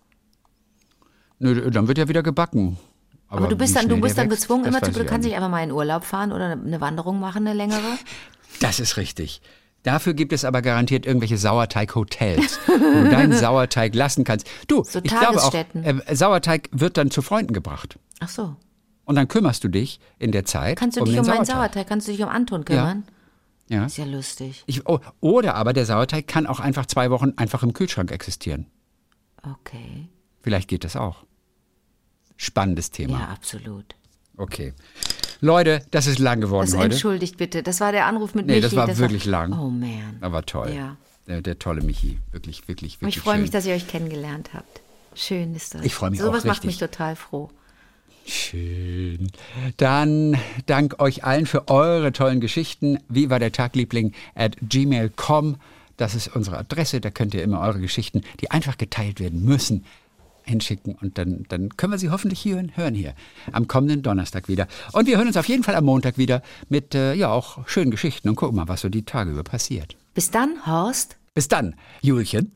[SPEAKER 2] Nö, dann wird ja wieder gebacken.
[SPEAKER 3] Aber, du bist dann, du bist dann
[SPEAKER 2] wächst,
[SPEAKER 3] gezwungen, immer zu, du kannst
[SPEAKER 2] nicht.
[SPEAKER 3] nicht einfach mal in Urlaub fahren oder eine Wanderung machen, eine längere.
[SPEAKER 2] Das ist richtig. Dafür gibt es aber garantiert irgendwelche Sauerteig-Hotels, wo du deinen Sauerteig lassen kannst. Du,
[SPEAKER 3] So
[SPEAKER 2] ich glaube auch, äh, Sauerteig wird dann zu Freunden gebracht.
[SPEAKER 3] Ach so.
[SPEAKER 2] Und dann kümmerst du dich in der Zeit
[SPEAKER 3] Kannst du
[SPEAKER 2] um
[SPEAKER 3] dich um meinen
[SPEAKER 2] Sauerteig.
[SPEAKER 3] Sauerteig, kannst du dich um Anton kümmern?
[SPEAKER 2] Ja.
[SPEAKER 3] Ist ja lustig.
[SPEAKER 2] Ich, oh, oder aber der Sauerteig kann auch einfach zwei Wochen einfach im Kühlschrank existieren.
[SPEAKER 3] Okay.
[SPEAKER 2] Vielleicht geht das auch. Spannendes Thema.
[SPEAKER 3] Ja, absolut.
[SPEAKER 2] Okay. Leute, das ist lang geworden
[SPEAKER 3] Das
[SPEAKER 2] heute.
[SPEAKER 3] entschuldigt bitte. Das war der Anruf mit
[SPEAKER 2] Nee,
[SPEAKER 3] Michi.
[SPEAKER 2] das war wirklich lang.
[SPEAKER 3] Oh man.
[SPEAKER 2] Aber toll.
[SPEAKER 3] Ja.
[SPEAKER 2] Der, der tolle Michi. Wirklich, wirklich,
[SPEAKER 3] Und
[SPEAKER 2] wirklich
[SPEAKER 3] ich freue mich, dass ihr euch kennengelernt habt. Schön ist das.
[SPEAKER 2] Ich freu mich
[SPEAKER 3] Sowas
[SPEAKER 2] auch
[SPEAKER 3] macht
[SPEAKER 2] richtig.
[SPEAKER 3] mich total froh.
[SPEAKER 2] Schön. Dann dank euch allen für eure tollen Geschichten. Wie war der Tagliebling at gmail.com. Das ist unsere Adresse. Da könnt ihr immer eure Geschichten, die einfach geteilt werden müssen, hinschicken. Und dann, dann können wir sie hoffentlich hier hören hier am kommenden Donnerstag wieder. Und wir hören uns auf jeden Fall am Montag wieder mit äh, ja auch schönen Geschichten und gucken mal, was so die Tage über passiert.
[SPEAKER 3] Bis dann, Horst.
[SPEAKER 2] Bis dann, Julchen.